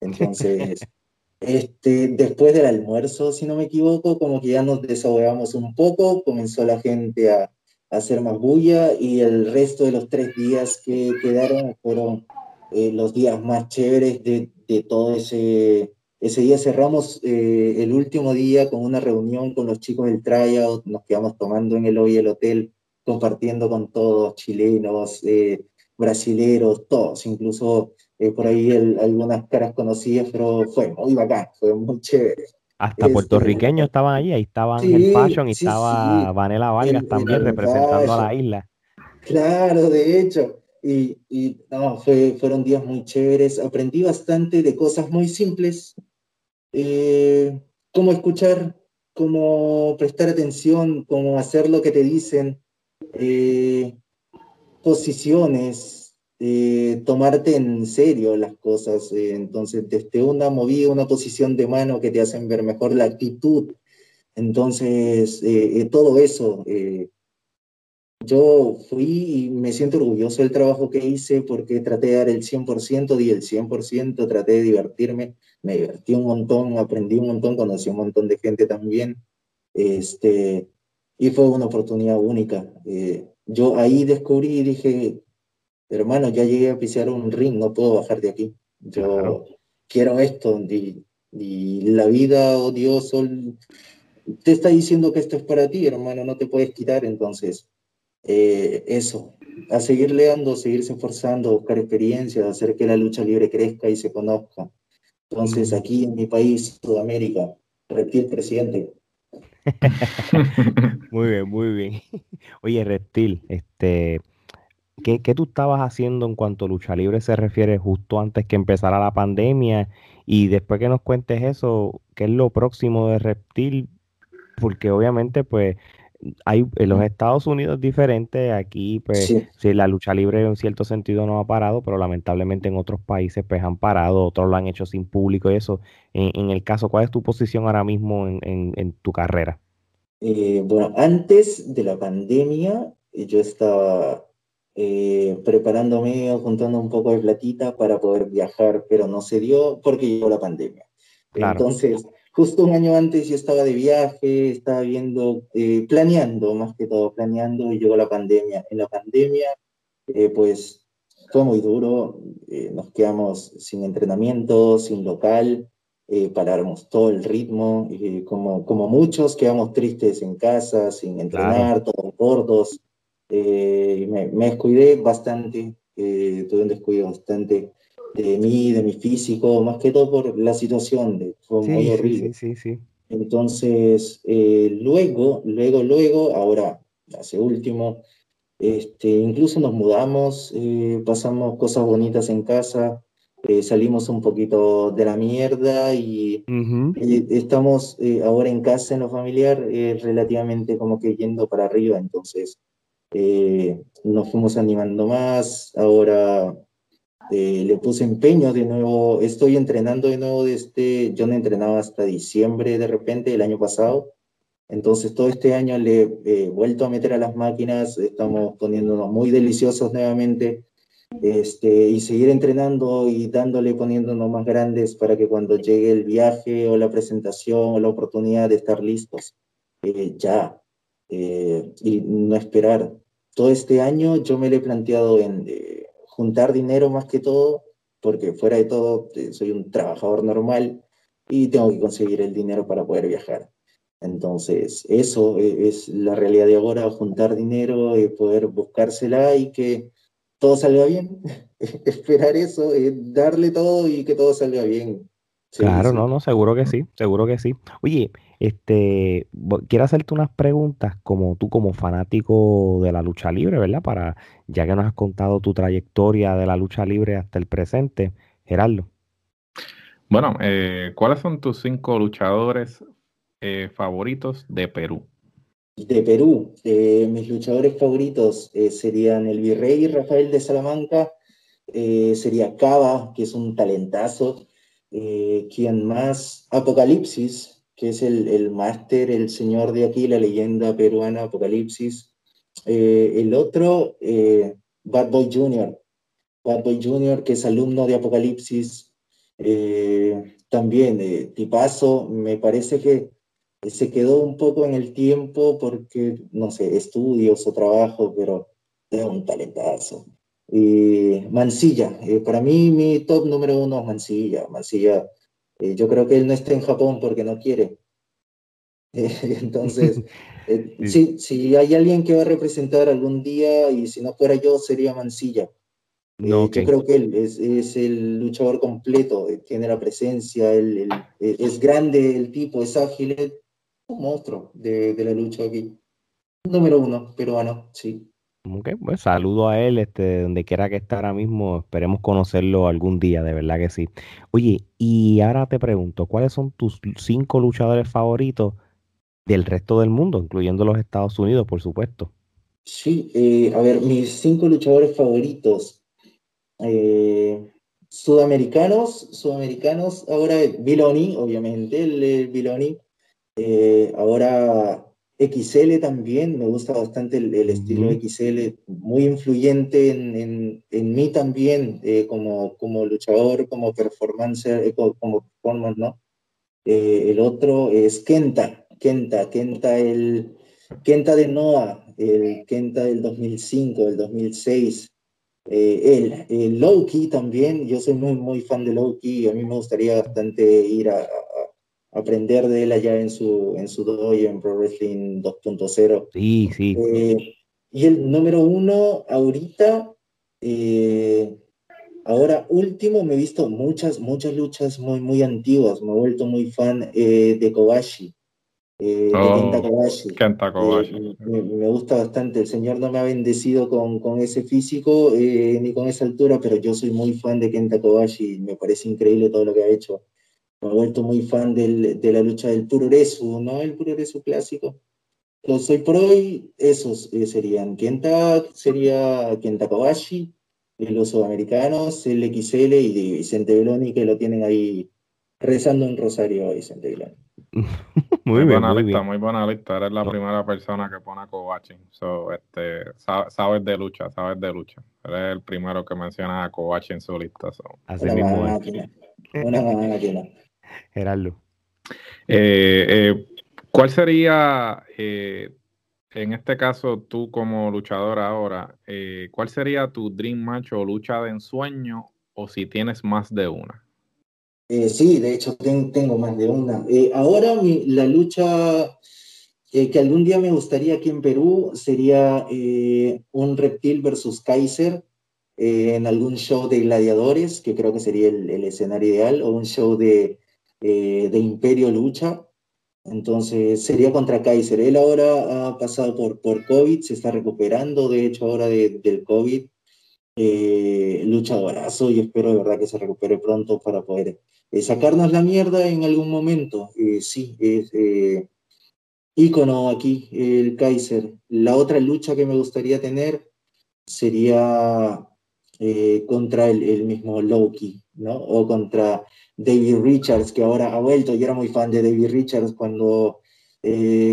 Entonces, este, después del almuerzo, si no me equivoco, como que ya nos desahogamos un poco, comenzó la gente a, a hacer más bulla y el resto de los tres días que quedaron fueron eh, los días más chéveres de, de todo ese ese día cerramos eh, el último día con una reunión con los chicos del tryout, nos quedamos tomando en el hoy el hotel, compartiendo con todos, chilenos, eh, brasileros, todos, incluso eh, por ahí algunas caras conocidas, pero fue muy bacán, fue muy chévere. Hasta este, puertorriqueños estaban allí, ahí estaba Ángel Fashion y estaba Vanela Vargas también representando a la isla. Claro, de hecho. Y, y no, fue, fueron días muy chéveres. Aprendí bastante de cosas muy simples, eh, cómo escuchar, cómo prestar atención, cómo hacer lo que te dicen. Eh, posiciones, eh, tomarte en serio las cosas. Eh, entonces, desde una movida, una posición de mano que te hacen ver mejor la actitud. Entonces, todo eso yo fui y me siento orgulloso del trabajo que hice porque traté de dar el 100%, di el 100%, traté de divertirme, me divertí un montón, aprendí un montón, conocí un montón de gente también, este, y fue una oportunidad única. Eh, yo ahí descubrí y dije, hermano, ya llegué a pisar un ring, no puedo bajar de aquí. Yo quiero esto, y, y la vida o Dios te está diciendo que esto es para ti, hermano, no te puedes quitar, entonces eh, eso, a seguir leando, seguirse esforzando, buscar experiencias, hacer que la lucha libre crezca y se conozca. Entonces, mm. aquí en mi país, Sudamérica, Reptil presidente. muy bien, muy bien. Oye, Reptil, este, ¿qué, ¿qué, tú estabas haciendo en cuanto a lucha libre se refiere justo antes que empezara la pandemia? Y después que nos cuentes eso, ¿qué es lo próximo de Reptil? Porque obviamente, pues, hay en los Estados Unidos diferente, aquí pues sí. la lucha libre en cierto sentido no ha parado, pero lamentablemente en otros países pues han parado, otros lo han hecho sin público y eso. En, el caso, ¿cuál es tu posición ahora mismo en, tu carrera? Eh, bueno, antes de la pandemia yo estaba eh, preparándome, juntando un poco de platita para poder viajar, pero no se dio porque llegó la pandemia. Entonces, justo un año antes yo estaba de viaje, estaba viendo, eh, planeando, más que todo planeando, y llegó la pandemia. En la pandemia, eh, pues fue muy duro, eh, nos quedamos sin entrenamiento, sin local, paramos todo el ritmo, como, como muchos quedamos tristes en casa, sin entrenar, todos gordos. me, me descuidé bastante, tuve un descuido bastante de mí, de mi físico, más que todo por la situación, de, fue muy horrible. Sí, sí, Entonces, eh, luego, luego, luego, ahora, hace último, este, incluso nos mudamos, eh, pasamos cosas bonitas en casa, eh, salimos un poquito de la mierda y estamos ahora en casa, en lo familiar, relativamente como que yendo para arriba, entonces nos fuimos animando más, ahora eh, le puse empeño de nuevo, estoy entrenando de nuevo desde, yo no entrenaba hasta diciembre de repente el año pasado, entonces todo este año le he vuelto a meter a las máquinas, estamos poniéndonos muy deliciosos nuevamente, este, y seguir entrenando y dándole, poniéndonos más grandes para que cuando llegue el viaje o la presentación o la oportunidad de estar listos, eh, ya, eh, y no esperar. Todo este año yo me lo he planteado en juntar dinero más que todo, porque fuera de todo eh, soy un trabajador normal y tengo que conseguir el dinero para poder viajar. Entonces, eso eh, es la realidad de ahora, juntar dinero, y poder buscársela y que todo salga bien. Esperar eso, darle todo y que todo salga bien. Claro, no, no, seguro que sí, seguro que sí. Oye, este, quiero hacerte unas preguntas como tú como fanático de la lucha libre, ¿verdad? Para ya que nos has contado tu trayectoria de la lucha libre hasta el presente, Gerardo. Bueno, eh, ¿cuáles son tus cinco luchadores eh, favoritos de Perú? De Perú, eh, mis luchadores favoritos serían el Virrey Rafael de Salamanca, sería Cava, que es un talentazo, quien más, Apocalipsis, que es el, el máster, el señor de aquí, la leyenda peruana Apocalipsis. Eh, el otro, eh, Bad Boy Jr., Bad Boy Jr., que es alumno de Apocalipsis. Eh, también, tipazo, me parece que se quedó un poco en el tiempo porque, no sé, estudios o trabajo, pero es un talentazo. Y Mansilla, para mí mi top número uno es Mansilla. Mansilla eh, yo creo que él no está en Japón porque no quiere. entonces, eh, sí. si hay alguien que va a representar algún día y si no fuera yo, sería Mansilla. Eh, yo creo que él es, es, el luchador completo, tiene la presencia, él, es grande el tipo, es ágil, es un monstruo de, de la lucha aquí. Número uno, peruano, sí. Ok, pues saludo a él, este, donde quiera que esté ahora mismo, esperemos conocerlo algún día, de verdad que sí. Oye, y ahora te pregunto, ¿cuáles son tus cinco luchadores favoritos del resto del mundo, incluyendo los Estados Unidos, por supuesto? Sí, eh, a ver, mis cinco luchadores favoritos. Eh, sudamericanos, sudamericanos, ahora Biloni, obviamente, el, Biloni. Eh, ahora XL también, me gusta bastante el, estilo XL, muy influyente en, mí también, como, como luchador, como performancer, como, como performance, ¿no? el otro es Kenta, Kenta, Kenta el Kenta de Noah, el Kenta del 2005, del 2006, eh, el, Loki también, yo soy muy, muy fan de Loki, a mí me gustaría bastante ir a, aprender de él allá en su, en su dojo en Pro Wrestling 2.0. Sí, sí. Eh, y el número uno, ahorita, eh, ahora último, me he visto muchas, muchas luchas muy, muy antiguas, me he vuelto muy fan de Kobashi. Eh, Kenta Kobashi. Eh, me, gusta bastante. El señor no me ha bendecido con, con ese físico eh, ni con esa altura, pero yo soy muy fan de Kenta Kobashi. Me parece increíble todo lo que ha hecho. Me he vuelto muy fan del, de la lucha del Puroresu, ¿no? El Puroresu clásico. Los soy por hoy, esos serían Kenta, sería Kenta Kobashi, los sudamericanos, el XL y Vicente Beloni, que lo tienen ahí rezando en Rosario, Vicente Beloni. muy, buena lista, muy buena lista. Eres la primera persona que pone a Kovachi. So, este, sabes de lucha, sabes de lucha. Eres el primero que menciona a Kovachi en su lista. Así mismo Una Gerardo. Eh, eh, ¿Cuál sería, eh, en este caso, tú como luchador ahora, cuál sería tu dream match o lucha de ensueño o si tienes más de una? Eh, sí, de hecho tengo más de una. Eh, ahora la lucha eh, que algún día me gustaría aquí en Perú sería un reptil versus Kaiser en algún show de gladiadores, que creo que sería el, escenario ideal, o un show de, de Imperio Lucha. Entonces sería contra Kaiser. Él ahora ha pasado por, por COVID, se está recuperando, de hecho, ahora del COVID. luchadorazo y espero de verdad que se recupere pronto para poder eh, sacarnos la mierda en algún momento. Eh, sí, es eh, ícono aquí, el Kaiser. La otra lucha que me gustaría tener sería contra el, mismo Loki, ¿no? O contra David Richards, que ahora ha vuelto. Yo era muy fan de David Richards cuando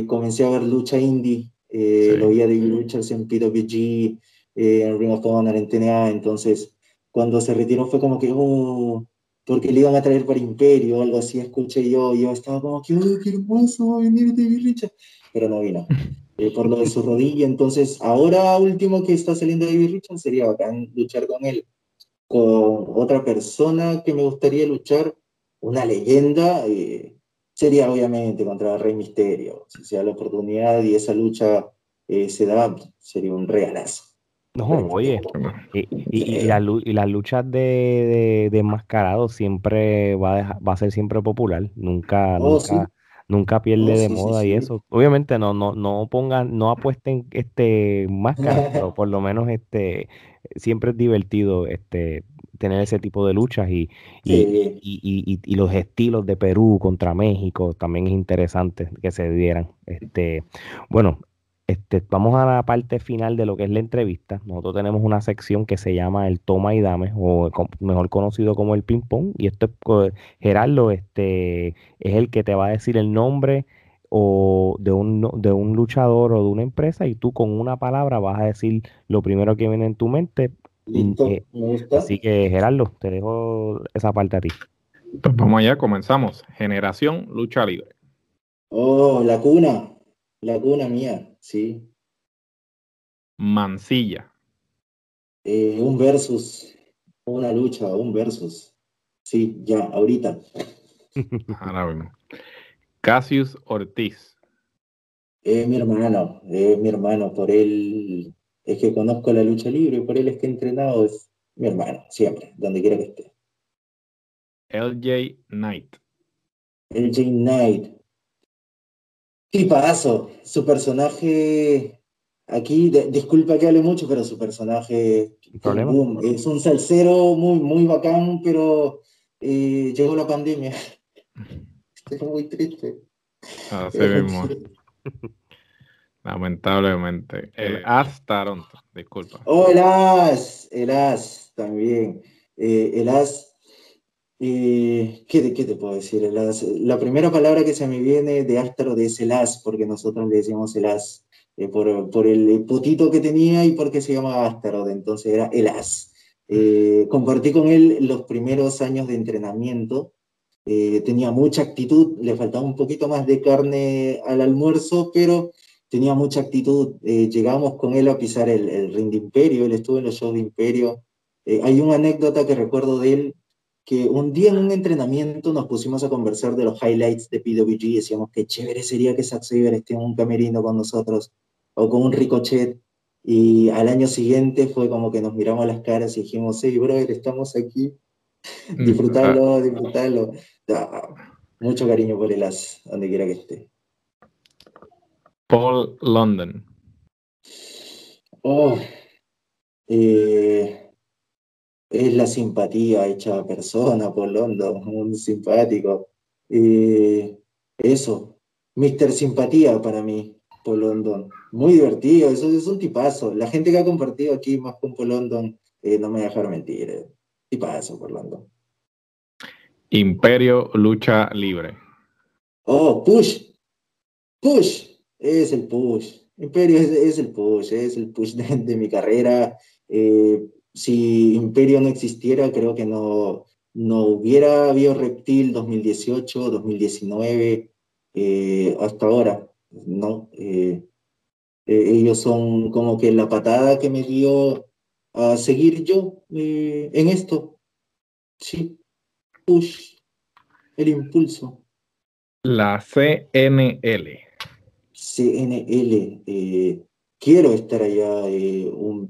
comencé a ver lucha indie. Lo vi a David Richards en PWG, en Ring of Honor, en TNA. Entonces, cuando se retiró fue como que, oh, porque le iban a traer para Imperio o algo así, escuché yo, yo estaba como que, ¡ay, qué hermoso va a venir David Richards! Pero no vino, eh, por lo de su rodilla. Entonces, ahora último que está saliendo David Richards sería bacán luchar con él. Con otra persona que me gustaría luchar, una leyenda, eh, sería obviamente contra Rey Misterio. Si se da la oportunidad y esa lucha eh, se da, sería un regalazo. No, oye, y, y, la, y las luchas de, de, enmascarado siempre va a, va a ser siempre popular, nunca, oh, nunca, nunca pierde oh, de moda y eso. Obviamente no, no, no pongan, no apuesten este máscara, pero por lo menos este siempre es divertido este tener ese tipo de luchas y, y, y, los estilos de Perú contra México también es interesante que se dieran. Este, bueno, este, vamos a la parte final de lo que es la entrevista. Nosotros tenemos una sección que se llama el toma y dame, o mejor conocido como el ping pong. Y esto es Gerardo, este, es el que te va a decir el nombre o de un, de un luchador o de una empresa, y tú con una palabra vas a decir lo primero que viene en tu mente. Eh, así que Gerardo, te dejo esa parte a ti. Pues vamos allá, comenzamos. Generación Lucha Libre. Oh, la cuna. La cuna mía, sí. Mancilla. Eh, un versus, una lucha, un versus. Sí, ya, ahorita. Ahora mismo. Cassius Ortiz. Es mi hermano, es mi hermano, por él es que conozco la lucha libre, por él es que he entrenado, es mi hermano, siempre, donde quiera que esté. LJ Knight. LJ Knight, Tipazo, su personaje, aquí, disculpa que hable mucho, pero su personaje es un salsero muy, muy bacán, pero eh, llegó la pandemia. Estoy muy triste. Así mismo. Lamentablemente. El As Toronto, disculpa. Oh, el As, el As también. Eh, el As, eh, ¿qué, ¿qué, te puedo decir? El As, la primera palabra que se me viene de Astaroth es el As, porque nosotros le decíamos el As, eh, por, por, el potito que tenía y porque se llamaba Astaroth, entonces era el As. compartí con él los primeros años de entrenamiento. tenía mucha actitud, le faltaba un poquito más de carne al almuerzo, pero tenía mucha actitud. Eh, llegamos con él a pisar el, el, ring de Imperio, él estuvo en los shows de Imperio. Eh, hay una anécdota que recuerdo de él, que un día en un entrenamiento nos pusimos a conversar de los highlights de PWG y decíamos que chévere sería que Zack Saber esté en un camerino con nosotros o con un ricochet. Y al año siguiente fue como que nos miramos las caras y dijimos, hey, brother, estamos aquí. Mm, disfrutarlo, ah. disfrutarlo. mucho cariño por el as, donde quiera que esté. Paul London. Oh, eh, es la simpatía hecha persona, Paul London, un simpático. Eh, eso, Mr. Simpatía para mí, Paul London. Muy divertido, eso es un tipazo. La gente que ha compartido aquí más con Paul London, eh, no me dejar mentir. Tipazo, Paul London. Imperio Lucha Libre. Oh, push. Push. Es el push. Imperio es, el push, es el push de, mi carrera. Eh, si Imperio no existiera, creo que no, no hubiera habido Reptil 2018, 2019, eh, hasta ahora. ¿no? Eh, ellos son como que la patada que me dio a seguir yo en esto. Sí, push, el impulso. La CNL. CNL. Quiero estar allá. Eh,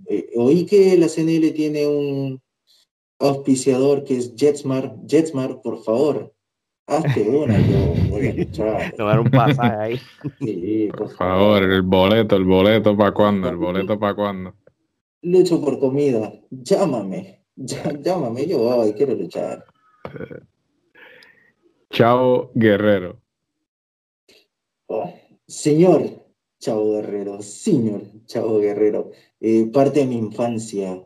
eh, oí que la CNL tiene un auspiciador que es Jetsmar. Jetsmar, por favor, hazte una, yo voy a luchar. Tomar un pasaje ahí. Sí, por, favor, el boleto, el boleto para cuándo, el boleto para cuándo. Lucho por comida, llámame, llámame, yo voy, quiero luchar. Chao, guerrero. Oh. Señor Chavo Guerrero, señor Chavo Guerrero, eh, parte de mi infancia,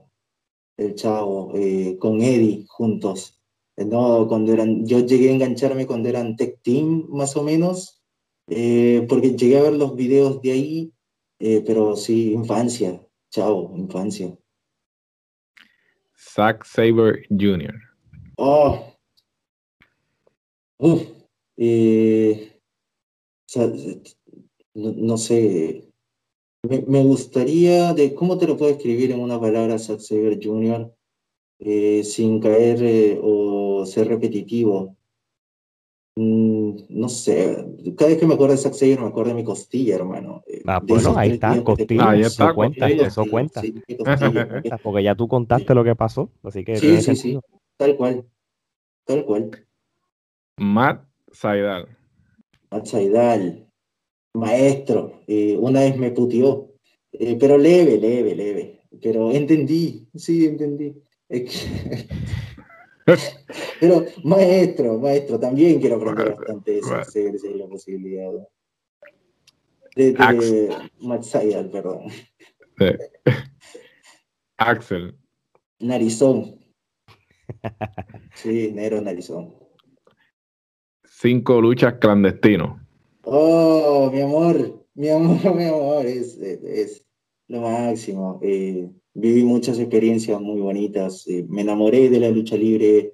el Chavo, eh, con Eddie juntos. No, cuando eran, yo llegué a engancharme cuando eran Tech Team, más o menos, eh, porque llegué a ver los videos de ahí, pero sí, infancia, Chavo, infancia. Zack Saber Jr. Oh. Uf. No, sé, me, gustaría, de ¿cómo te lo puedo escribir en una palabra Zack Saber Jr. Eh, sin caer eh, o ser repetitivo? Mm, no sé, cada vez que me acuerdo de Zack Saber me acuerdo de mi costilla, hermano. Eh, ah, bueno, ahí está, costilla, ahí está, eso cuenta, eso cuenta. Porque ya tú contaste lo que pasó, así que... Sí, sí, sí, tal cual, tal cual. Matt Saidal. Matt Saidal maestro, eh, una vez me putió, eh, pero leve, leve, leve, pero entendí, sí, entendí. pero maestro, maestro, también quiero aprender bastante eso, si la posibilidad. De, de perdón. Axel. Narizón. Sí, Nero Narizón. Cinco luchas clandestinos. Oh, mi amor, mi amor, mi amor, es, es, lo máximo. Eh, viví muchas experiencias muy bonitas. Eh, me enamoré de la lucha libre,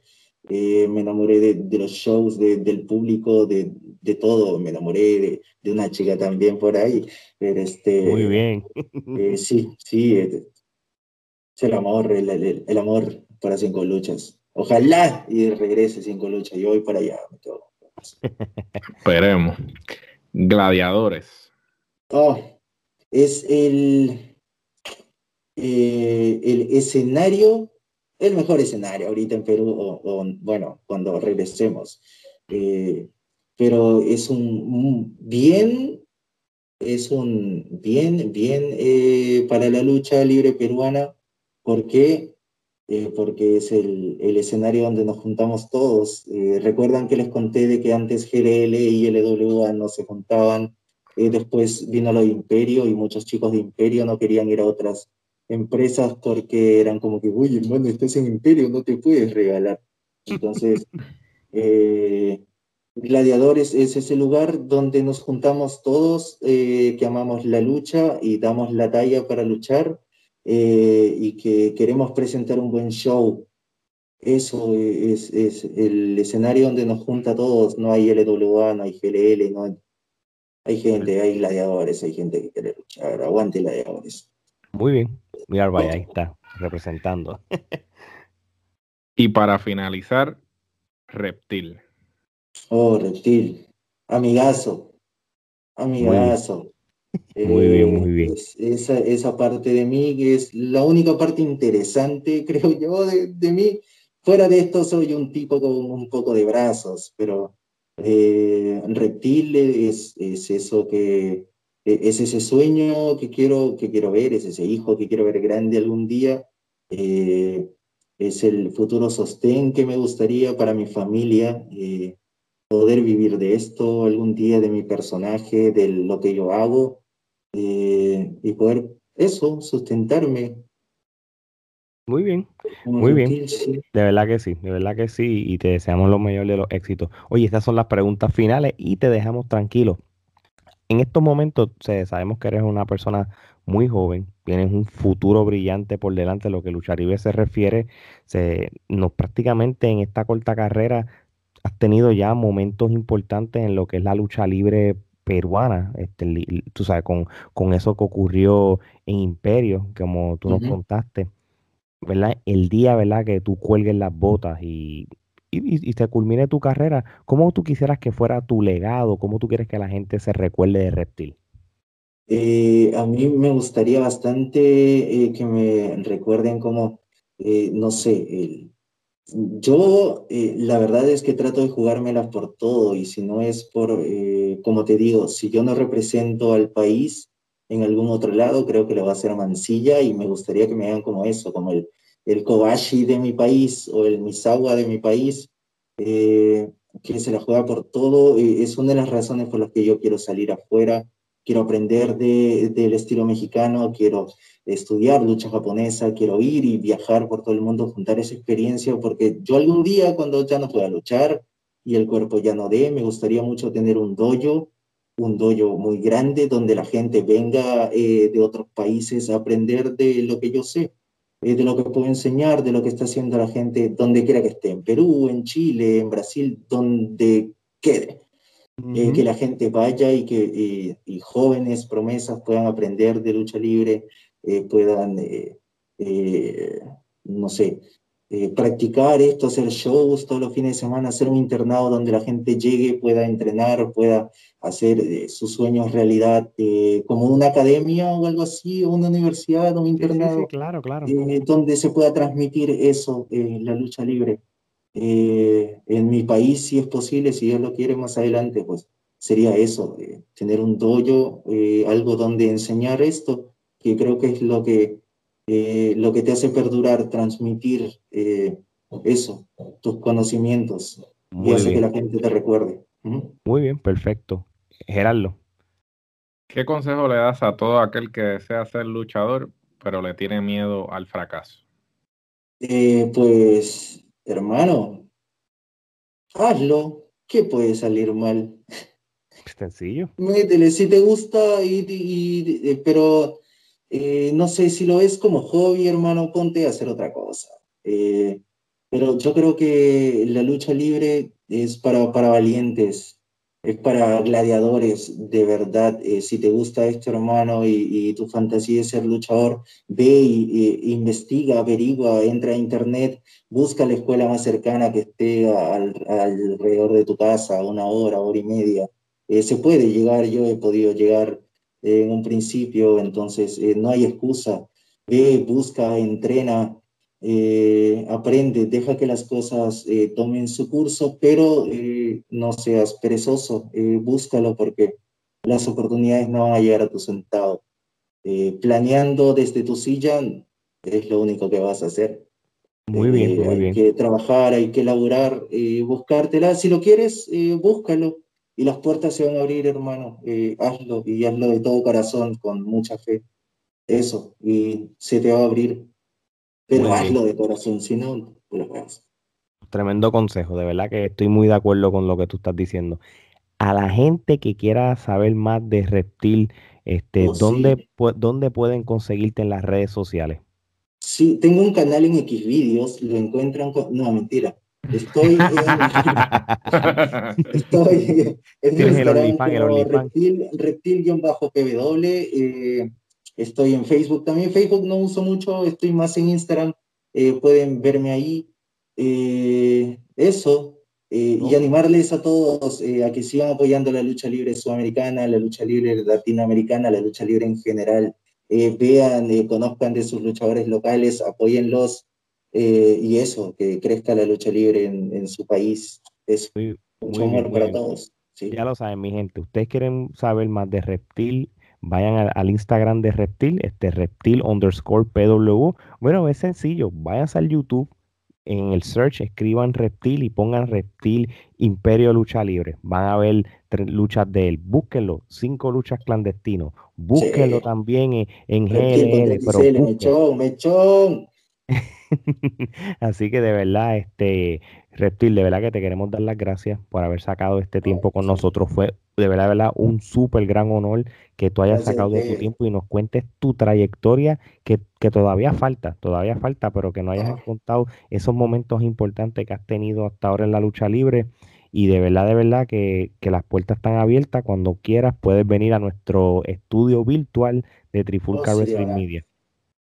eh, me enamoré de, los shows, del público, de, de, todo. Me enamoré de, una chica también por ahí. Pero este, muy bien. sí, sí, es el amor, el, el, amor para cinco luchas. Ojalá y regrese cinco luchas. Yo voy para allá. Me Esperemos. Gladiadores. Oh, es el, eh, el escenario, el mejor escenario ahorita en Perú, o, bueno, cuando regresemos. Eh, pero es un, bien, es un bien, bien eh, para la lucha libre peruana, porque eh, porque es el, el, escenario donde nos juntamos todos. Eh, Recuerdan que les conté de que antes GLL y LWA no se juntaban después vino lo de Imperio y muchos chicos de Imperio no querían ir a otras empresas porque eran como que, uy, hermano, estás en Imperio, no te puedes regalar. Entonces, eh, Gladiadores es ese lugar donde nos juntamos todos eh, que amamos la lucha y damos la talla para luchar eh, y que queremos presentar un buen show. Eso es, es, el escenario donde nos junta a todos. No hay LWA, no hay GLL, no hay, hay gente, hay gladiadores, hay gente que quiere luchar. Aguante gladiadores. Muy bien. Mira, vaya, ahí está, representando. y para finalizar, Reptil. Oh, Reptil. Amigazo. Amigazo. Muy bien, muy bien. Eh, esa, esa parte de mí que es la única parte interesante, creo yo, de, mí. Fuera de esto soy un tipo con un poco de brazos, pero eh, Reptil es, es eso que e, es ese sueño que quiero, que quiero ver, es ese hijo que quiero ver grande algún día, eh, es el futuro sostén que me gustaría para mi familia, eh, poder vivir de esto algún día, de mi personaje, de lo que yo hago, eh, y poder eso, sustentarme. Muy bien, muy bien. De verdad que sí, de verdad que sí, y te deseamos lo mejor de los éxitos. Oye, estas son las preguntas finales y te dejamos tranquilo en estos momentos sabemos que eres una persona muy joven, tienes un futuro brillante por delante, lo que luchar libre se refiere, se, no, prácticamente en esta corta carrera has tenido ya momentos importantes en lo que es la lucha libre peruana, este, tú sabes, con, con eso que ocurrió en Imperio, como tú nos contaste, ¿verdad? El día, ¿verdad? Que tú cuelgues las botas y y, se culmine tu carrera, ¿cómo tú quisieras que fuera tu legado? ¿Cómo tú quieres que la gente se recuerde de Reptil? Eh, a mí me gustaría bastante eh, que me recuerden como, eh, no sé, yo la verdad es que trato de jugármelas por todo y si no es por, como te digo, si yo no represento al país en algún otro lado, creo que lo va a hacer Mansilla y me gustaría que me hagan como eso, como el el Kobashi de mi país o el Misawa de mi país, eh, que se la juega por todo, eh, es una de las razones por las que yo quiero salir afuera, quiero aprender del estilo mexicano, quiero estudiar lucha japonesa, quiero ir y viajar por todo el mundo, juntar esa experiencia, porque yo algún día cuando ya no pueda luchar y el cuerpo ya no dé, me gustaría mucho tener un dojo, un dojo muy grande donde la gente venga eh, de otros países a aprender de lo que yo sé. Eh, de lo que puedo enseñar, de lo que está haciendo la gente donde quiera que esté, en Perú, en Chile, en Brasil, donde quede. Eh, que la gente vaya y que y jóvenes promesas puedan aprender de lucha libre, eh, puedan, no sé, eh, practicar esto, hacer shows todos los fines de semana, hacer un internado donde la gente llegue, pueda entrenar, pueda hacer eh, sus sueños realidad, eh, como una academia o algo así, o una universidad un internado, claro, claro. donde se pueda transmitir eso, la lucha libre. En mi país, si es posible, si Dios lo quiere más adelante, pues sería eso, tener un dojo, algo donde enseñar esto, que creo que es lo que eh, lo que te hace perdurar, transmitir eh, eso, tus conocimientos, y hace que la gente te recuerde. Muy bien, perfecto. Gerardo. ¿Qué consejo le das a todo aquel que desea ser luchador, pero le tiene miedo al fracaso? Eh, pues, hermano, hazlo. ¿Qué puede salir mal? Sencillo. Métele, si te gusta, y pero eh, no sé si lo es como hobby, hermano, ponte a hacer otra cosa. Eh, pero yo creo que la lucha libre es para, para valientes, es para gladiadores, de verdad. Eh, si te gusta esto, hermano, y, tu fantasía es ser luchador, ve y, investiga, averigua, entra a internet, busca la escuela más cercana que esté alrededor de tu casa, una hora, hora y media. se puede llegar, yo he podido llegar en un principio, entonces eh, no hay excusa. Ve, busca, entrena, eh, aprende, deja que las cosas eh, tomen su curso, pero no seas perezoso, búscalo porque las oportunidades no van a llegar a tu sentado. planeando desde tu silla es lo único que vas a hacer. Muy bien, muy hay que trabajar, hay que laburar, buscártela. Si lo quieres, búscalo y las puertas se van a abrir, hermano. Eh, hazlo y hazlo de todo corazón, con mucha fe. Eso, y se te va a abrir. Pero hazlo de corazón, si no, lo hagas. Tremendo consejo, de verdad que estoy muy de acuerdo con lo que tú estás diciendo. A la gente que quiera saber más de Reptil, este, oh, ¿dónde, ¿dónde pueden conseguirte en las redes sociales? Sí, tengo un canal en Xvideos, lo encuentran con... No, mentira. Estoy en, estoy en reptil, reptil-pw. Eh, estoy en Facebook también. Facebook no uso mucho, estoy más en Instagram. Eh, pueden verme ahí. Eh, eso. Y animarles a todos a que sigan apoyando la lucha libre sudamericana, la lucha libre latinoamericana, la lucha libre en general. vean, conozcan de sus luchadores locales, apóyenlos eh, y eso, que crezca la lucha libre en, su país. Es mucho amor para todos. Ya lo saben, mi gente. Ustedes quieren saber más de Reptil, vayan al, Instagram de Reptil, este Reptil underscore PW. Bueno, es sencillo, vayan al YouTube, en el search escriban Reptil y pongan Reptil Imperio Lucha Libre. Van a ver luchas de él. Búsquenlo, cinco luchas clandestinos. Búsquenlo también en, en GLL. Pero mechón, mechón. Así que de verdad, este Reptil, de verdad que te queremos dar las gracias por haber sacado este tiempo con nosotros. Fue de verdad, de verdad un súper gran honor que tú hayas sacado de tu tiempo y nos cuentes tu trayectoria que, todavía falta, todavía falta, pero que no hayas contado esos momentos importantes que has tenido hasta ahora en la lucha libre. Y de verdad, de verdad que, las puertas están abiertas. Cuando quieras puedes venir a nuestro estudio virtual de Trifulca oh, Wrestling Media.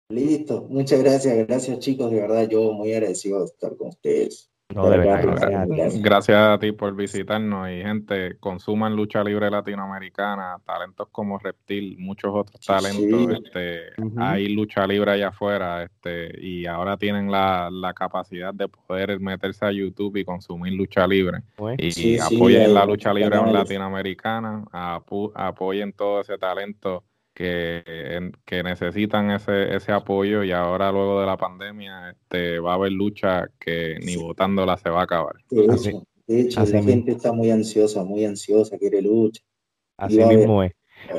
Listo, muchas gracias, gracias chicos, de verdad yo muy agradecido de estar con ustedes. No, de verdad, gracias. a ti por visitarnos. Y gente, consuman lucha libre latinoamericana, talentos como Reptil, muchos otros talentos, este, hay lucha libre allá afuera, este, y ahora tienen la, capacidad de poder meterse a YouTube y consumir lucha libre. Pues, y apoyen la lucha libre latinoamericana, apoyen todo ese talento que, que necesitan ese, ese apoyo y ahora luego de la pandemia este, va a haber lucha que ni votándola se va a acabar. De hecho, la gente está muy ansiosa, muy ansiosa, quiere lucha. Así mismo es.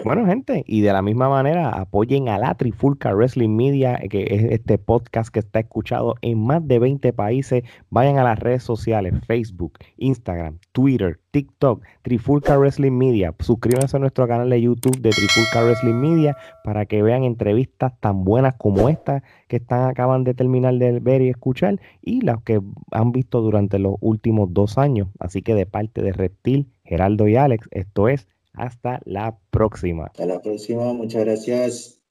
Bueno, gente, y de la misma manera apoyen a la Trifulca Wrestling Media, que es este podcast que está escuchado en más de 20 países. Vayan a las redes sociales, Facebook, Instagram, Twitter, TikTok, Trifulca Wrestling Media. Suscríbanse a nuestro canal de YouTube de Trifulca Wrestling Media para que vean entrevistas tan buenas como esta que están acaban de terminar de ver y escuchar y las que han visto durante los últimos dos años. Así que de parte de Reptil, Geraldo y Alex, esto es hasta la próxima. Hasta la próxima, muchas gracias.